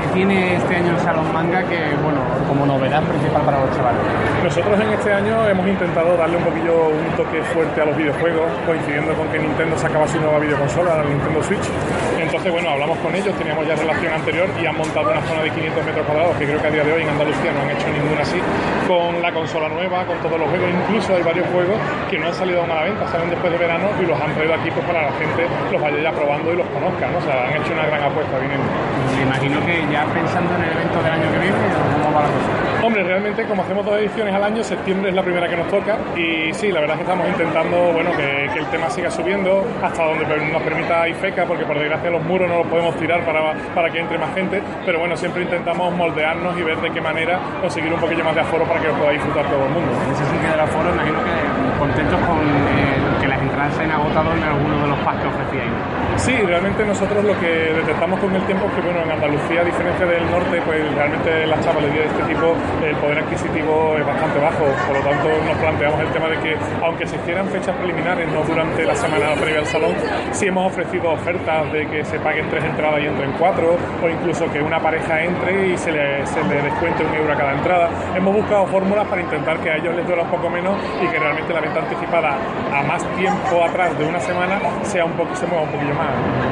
¿Qué tiene este año el Salón Manga que, bueno, como novedad principal para los chavales? Nosotros en este año hemos intentado darle un poquillo un toque fuerte a los videojuegos, coincidiendo con que Nintendo sacaba su nueva videoconsola, la Nintendo Switch. Entonces, bueno, hablamos con ellos, teníamos ya relación anterior y han montado una zona de 500 metros cuadrados, que creo que a día de hoy en Andalucía no han hecho ninguna así, con la consola nueva, con todos los juegos. Incluso hay varios juegos que no han salido aún a la venta, salen después de verano y los han traído aquí pues, para la gente los vaya ya probando y los conozca, ¿no? O sea, han hecho una gran apuesta viniendo. Me imagino que ya pensando en el evento del año que viene, ¿cómo va la cosa? Hombre, realmente como hacemos dos ediciones al año, septiembre es la primera que nos toca y sí, la verdad es que estamos intentando bueno, que, que el tema siga subiendo hasta donde nos permita IFECA, porque por desgracia los muros no los podemos tirar para, para que entre más gente, pero bueno, siempre intentamos moldearnos y ver de qué manera conseguir un poquillo más de aforo para que lo pueda disfrutar todo el mundo. En ese sentido del aforo, imagino que contentos con eh, que las entradas se hayan agotado en alguno de los packs que ofrecíais. Sí, realmente nosotros lo que detectamos con el tiempo es que bueno, en Andalucía, a diferencia del norte, pues realmente la chavalería de este tipo, el poder adquisitivo es bastante bajo, por lo tanto nos planteamos el tema de que aunque se hicieran fechas preliminares, no durante la semana previa al salón, sí hemos ofrecido ofertas de que se paguen tres entradas y entren cuatro, o incluso que una pareja entre y se le, se le descuente un euro a cada entrada. Hemos buscado fórmulas para intentar que a ellos les duela un poco menos y que realmente la venta anticipada a más tiempo atrás de una semana sea un poco, se mueva un poquillo más.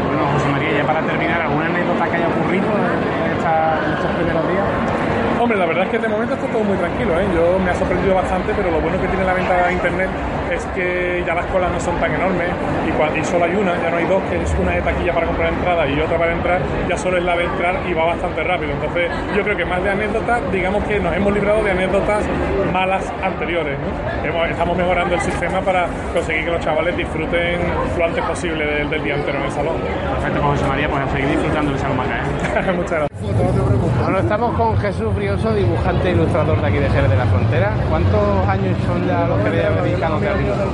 Bueno, José María, ya para terminar, ¿alguna anécdota que haya ocurrido en, estos primeros días? Hombre, la verdad es que de momento está todo muy tranquilo, ¿eh? Yo me ha sorprendido bastante, pero lo bueno que tiene la venta de internet es que ya las colas no son tan enormes y, cua- y solo hay una, ya no hay dos, que es una de taquilla para comprar entrada y otra para entrar, ya solo es la de entrar y va bastante rápido. Entonces, yo creo que más de anécdotas, digamos que nos hemos librado de anécdotas malas anteriores, ¿no? Estamos mejorando el sistema para conseguir que los chavales disfruten lo antes posible del, del día entero en el salón. Perfecto, pues José María, pues a seguir disfrutando del Salón Manga, ¿eh? Muchas gracias. Bueno, estamos con Jesús Brioso, dibujante e ilustrador de aquí de Jerez de la Frontera. ¿Cuántos años son ya los que le dedican a dibujo?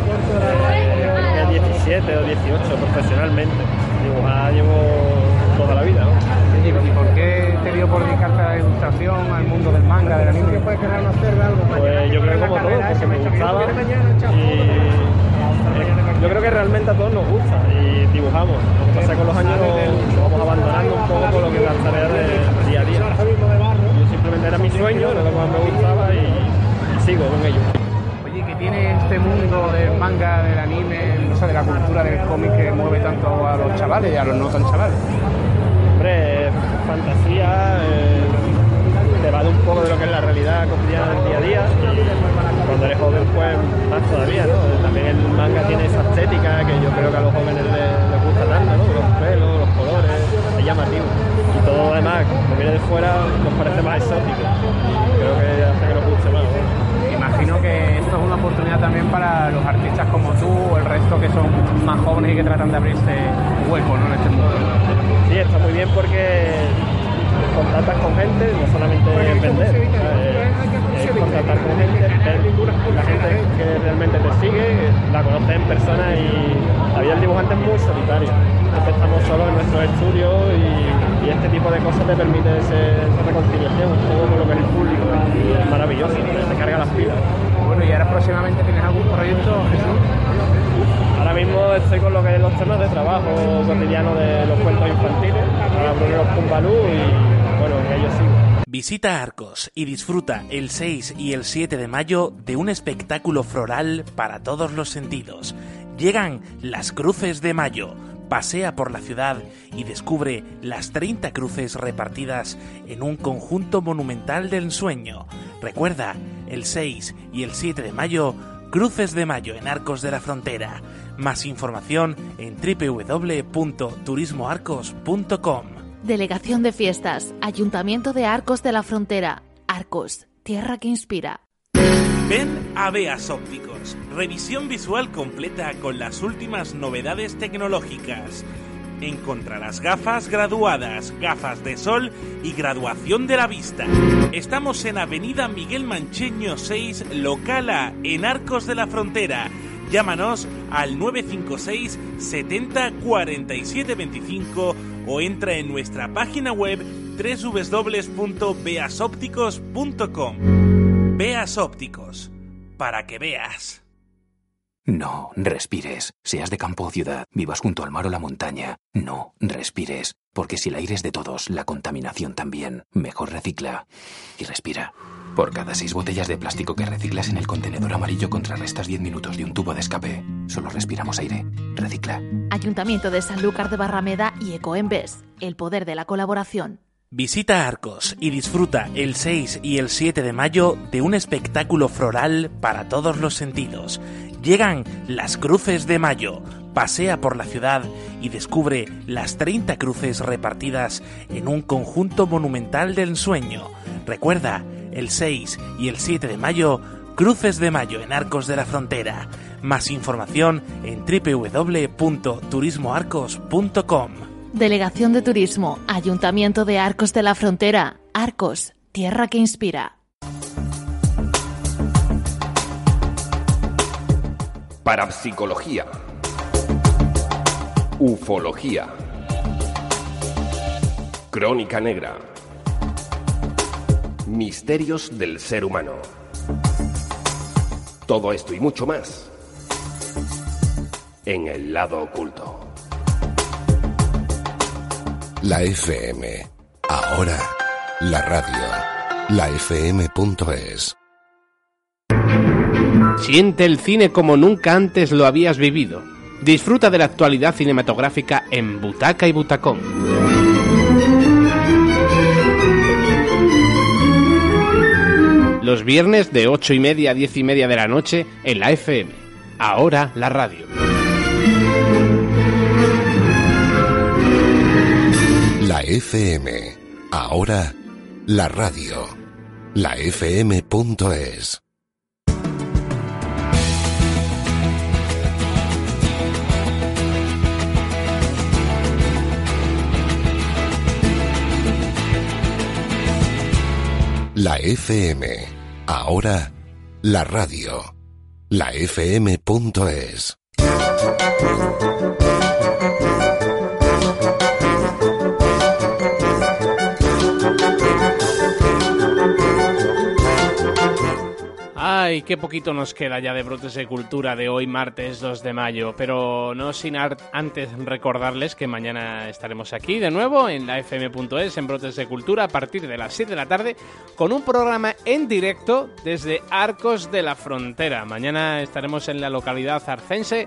De 17 o 18 profesionalmente. Dibujar llevo toda la vida, ¿no? ¿Y por qué te dio por dedicarte a la ilustración, al mundo del manga, del anime? Pues yo creo que como todo, porque me gustaba y yo creo que realmente a todos nos gusta y dibujamos. Lo que pasa con los años lo vamos abandonando un poco por lo que es la tarea de día a día. Yo simplemente era mi sueño, era lo que más me gustaba y, y sigo con ello. Oye, ¿qué tiene este mundo del manga, del anime, o sea, de la cultura del cómic que mueve tanto a los chavales y a los no tan chavales? Hombre, fantasía, eh, un poco de lo que es la realidad cotidiana del día a día. Cuando eres joven, pues más todavía, ¿no? También el manga tiene esa estética que yo creo que a los jóvenes les, les gusta tanto, ¿no? Los pelos, los colores, es llamativo. Y todo lo demás, como viene de fuera, nos parece más exótico. Y creo que hace que nos guste más. ¿no? Imagino que esto es una oportunidad también para los artistas como tú o el resto que son más jóvenes y que tratan de abrirse hueco ¿no? en este mundo. Sí, está muy bien porque contactas con gente, no solamente vender, eh, es contactar con gente, ver la gente que realmente te sigue, la conoces en persona y vida del dibujante es muy solitaria. Entonces estamos solos en nuestro estudio y, y este tipo de cosas te permite ese- esa reconciliación un poco con lo que es el público. y es maravilloso, te carga las pilas. Bueno, y ahora próximamente tienes algún proyecto, Jesús? Ahora mismo estoy con los temas de trabajo cotidiano de los cuentos infantiles, para Brunero Pumbalú y bueno, en ellos sigo. Visita Arcos y disfruta el 6 y el 7 de mayo de un espectáculo floral para todos los sentidos. Llegan las Cruces de Mayo. Pasea por la ciudad y descubre las 30 cruces repartidas en un conjunto monumental del ensueño. Recuerda, el 6 y el 7 de mayo, Cruces de Mayo en Arcos de la Frontera. Más información en www.turismoarcos.com. Delegación de Fiestas, Ayuntamiento de Arcos de la Frontera. Arcos, tierra que inspira. Ven a Beas Ópticos. Revisión visual completa con las últimas novedades tecnológicas. Encontrarás gafas graduadas, gafas de sol y graduación de la vista. Estamos en Avenida Miguel Mancheño 6, local A, en Arcos de la Frontera. Llámanos al 956 70 47 25 o entra en nuestra página web www.beasópticos.com. Veas ópticos, para que veas. No respires. Seas de campo o ciudad, vivas junto al mar o la montaña. No respires. Porque si el aire es de todos, la contaminación también. Mejor recicla y respira. Por cada seis botellas de plástico que reciclas en el contenedor amarillo contrarrestas 10 minutos de un tubo de escape. Solo respiramos aire. Recicla. Ayuntamiento de Sanlúcar de Barrameda y Ecoembes. El poder de la colaboración. Visita Arcos y disfruta el 6 y el 7 de mayo de un espectáculo floral para todos los sentidos. Llegan las Cruces de Mayo. Pasea por la ciudad y descubre las 30 cruces repartidas en un conjunto monumental del ensueño. Recuerda, el 6 y el 7 de mayo, Cruces de Mayo en Arcos de la Frontera. Más información en www.turismoarcos.com. Delegación de Turismo, Ayuntamiento de Arcos de la Frontera. Arcos, tierra que inspira. Parapsicología. Ufología. Crónica negra. Misterios del ser humano. Todo esto y mucho más en el lado oculto. La FM. Ahora, la radio. La FM.es. Siente el cine como nunca antes lo habías vivido. Disfruta de la actualidad cinematográfica en Butaca y Butacón. Los viernes de 8 y media a 10 y media de la noche en la FM. Ahora la radio. La FM. Ahora la radio. La FM.es. La FM. Ahora la radio. La FM.es. Ay, qué poquito nos queda ya de Brotes de Cultura de hoy, martes 2 de mayo. Pero no sin antes recordarles que mañana estaremos aquí de nuevo en la fm.es, en Brotes de Cultura, a partir de las 7 de la tarde, con un programa en directo desde Arcos de la Frontera. Mañana estaremos en la localidad arcense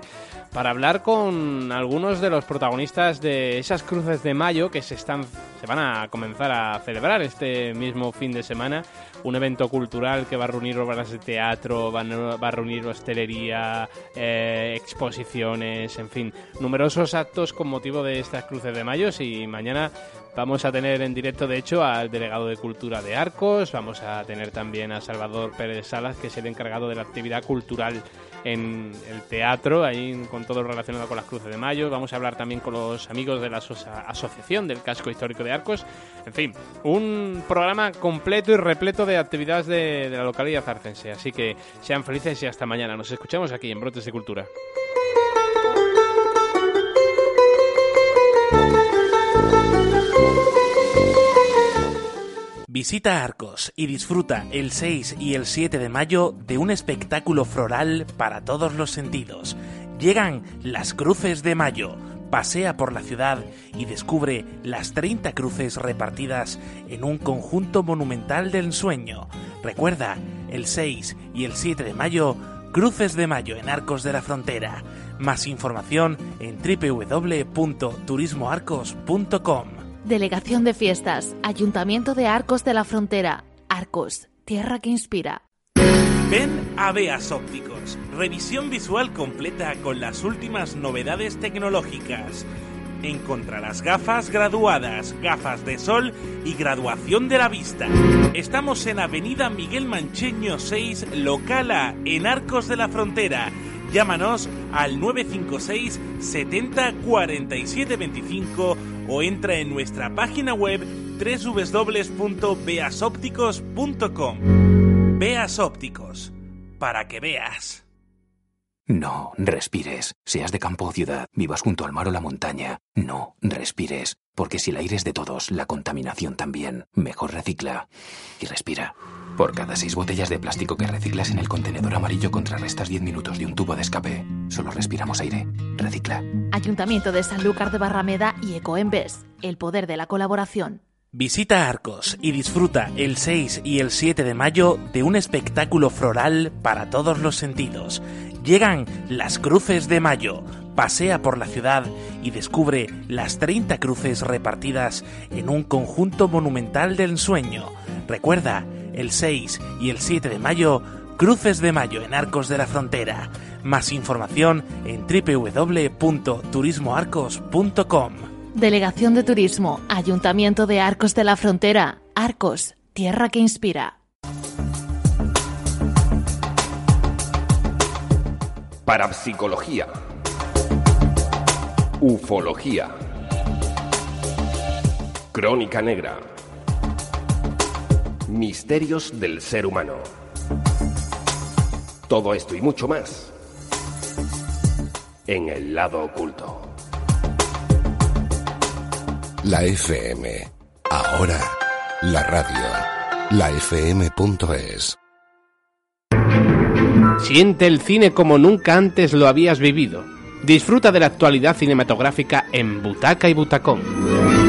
para hablar con algunos de los protagonistas de esas cruces de mayo que se están se van a comenzar a celebrar este mismo fin de semana un evento cultural que va a reunir obras de teatro, va a, va a reunir hostelería, eh, exposiciones, en fin, numerosos actos con motivo de estas cruces de mayo. Y mañana vamos a tener en directo, de hecho, al delegado de Cultura de Arcos, vamos a tener también a Salvador Pérez Salas, que es el encargado de la actividad cultural en el teatro, ahí con todo lo relacionado con las cruces de mayo. Vamos a hablar también con los amigos de la asocia- asociación del casco histórico de Arcos. En fin, un programa completo y repleto de actividades de, de la localidad arcense. Así que sean felices y hasta mañana. Nos escuchamos aquí en Brotes de Cultura. Visita Arcos y disfruta el 6 y el 7 de mayo de un espectáculo floral para todos los sentidos. Llegan las Cruces de Mayo. Pasea por la ciudad y descubre las 30 cruces repartidas en un conjunto monumental del ensueño. Recuerda, el 6 y el 7 de mayo, Cruces de Mayo en Arcos de la Frontera. Más información en www.turismoarcos.com. Delegación de Fiestas, Ayuntamiento de Arcos de la Frontera. Arcos, tierra que inspira. Ven a Beas Ópticos. Revisión visual completa con las últimas novedades tecnológicas. Encontrarás gafas graduadas, gafas de sol y graduación de la vista. Estamos en Avenida Miguel Mancheño 6, local A, en Arcos de la Frontera. Llámanos al 956 70 47 25 o entra en nuestra página web www.beasópticos.com. Veas Ópticos, para que veas. No respires. Seas de campo o ciudad, vivas junto al mar o la montaña. No respires. Porque si el aire es de todos, la contaminación también. Mejor recicla y respira. Por cada seis botellas de plástico que reciclas en el contenedor amarillo contrarrestas 10 minutos de un tubo de escape. Solo respiramos aire. Recicla. Ayuntamiento de Sanlúcar de Barrameda y Ecoembes. El poder de la colaboración. Visita Arcos y disfruta el 6 y el 7 de mayo de un espectáculo floral para todos los sentidos. Llegan las Cruces de Mayo. Pasea por la ciudad y descubre las 30 cruces repartidas en un conjunto monumental del ensueño. Recuerda, el 6 y el 7 de mayo, Cruces de Mayo en Arcos de la Frontera. Más información en www.turismoarcos.com. Delegación de Turismo, Ayuntamiento de Arcos de la Frontera. Arcos, tierra que inspira. Parapsicología. Ufología. Crónica negra. Misterios del ser humano. Todo esto y mucho más en el lado oculto. La FM. Ahora, la radio. La FM.es. Siente el cine como nunca antes lo habías vivido. Disfruta de la actualidad cinematográfica en Butaca y Butacón.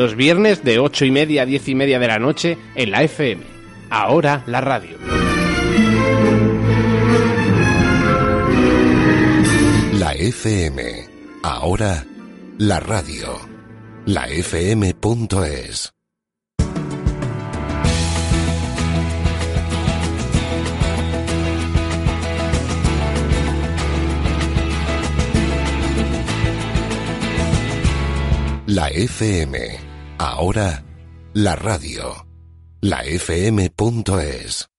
Los viernes de 8 y media a 10 y media de la noche en la FM. Ahora la radio. La FM. Ahora, la radio. La FM.es. La FM. Ahora, la radio. La FM.es.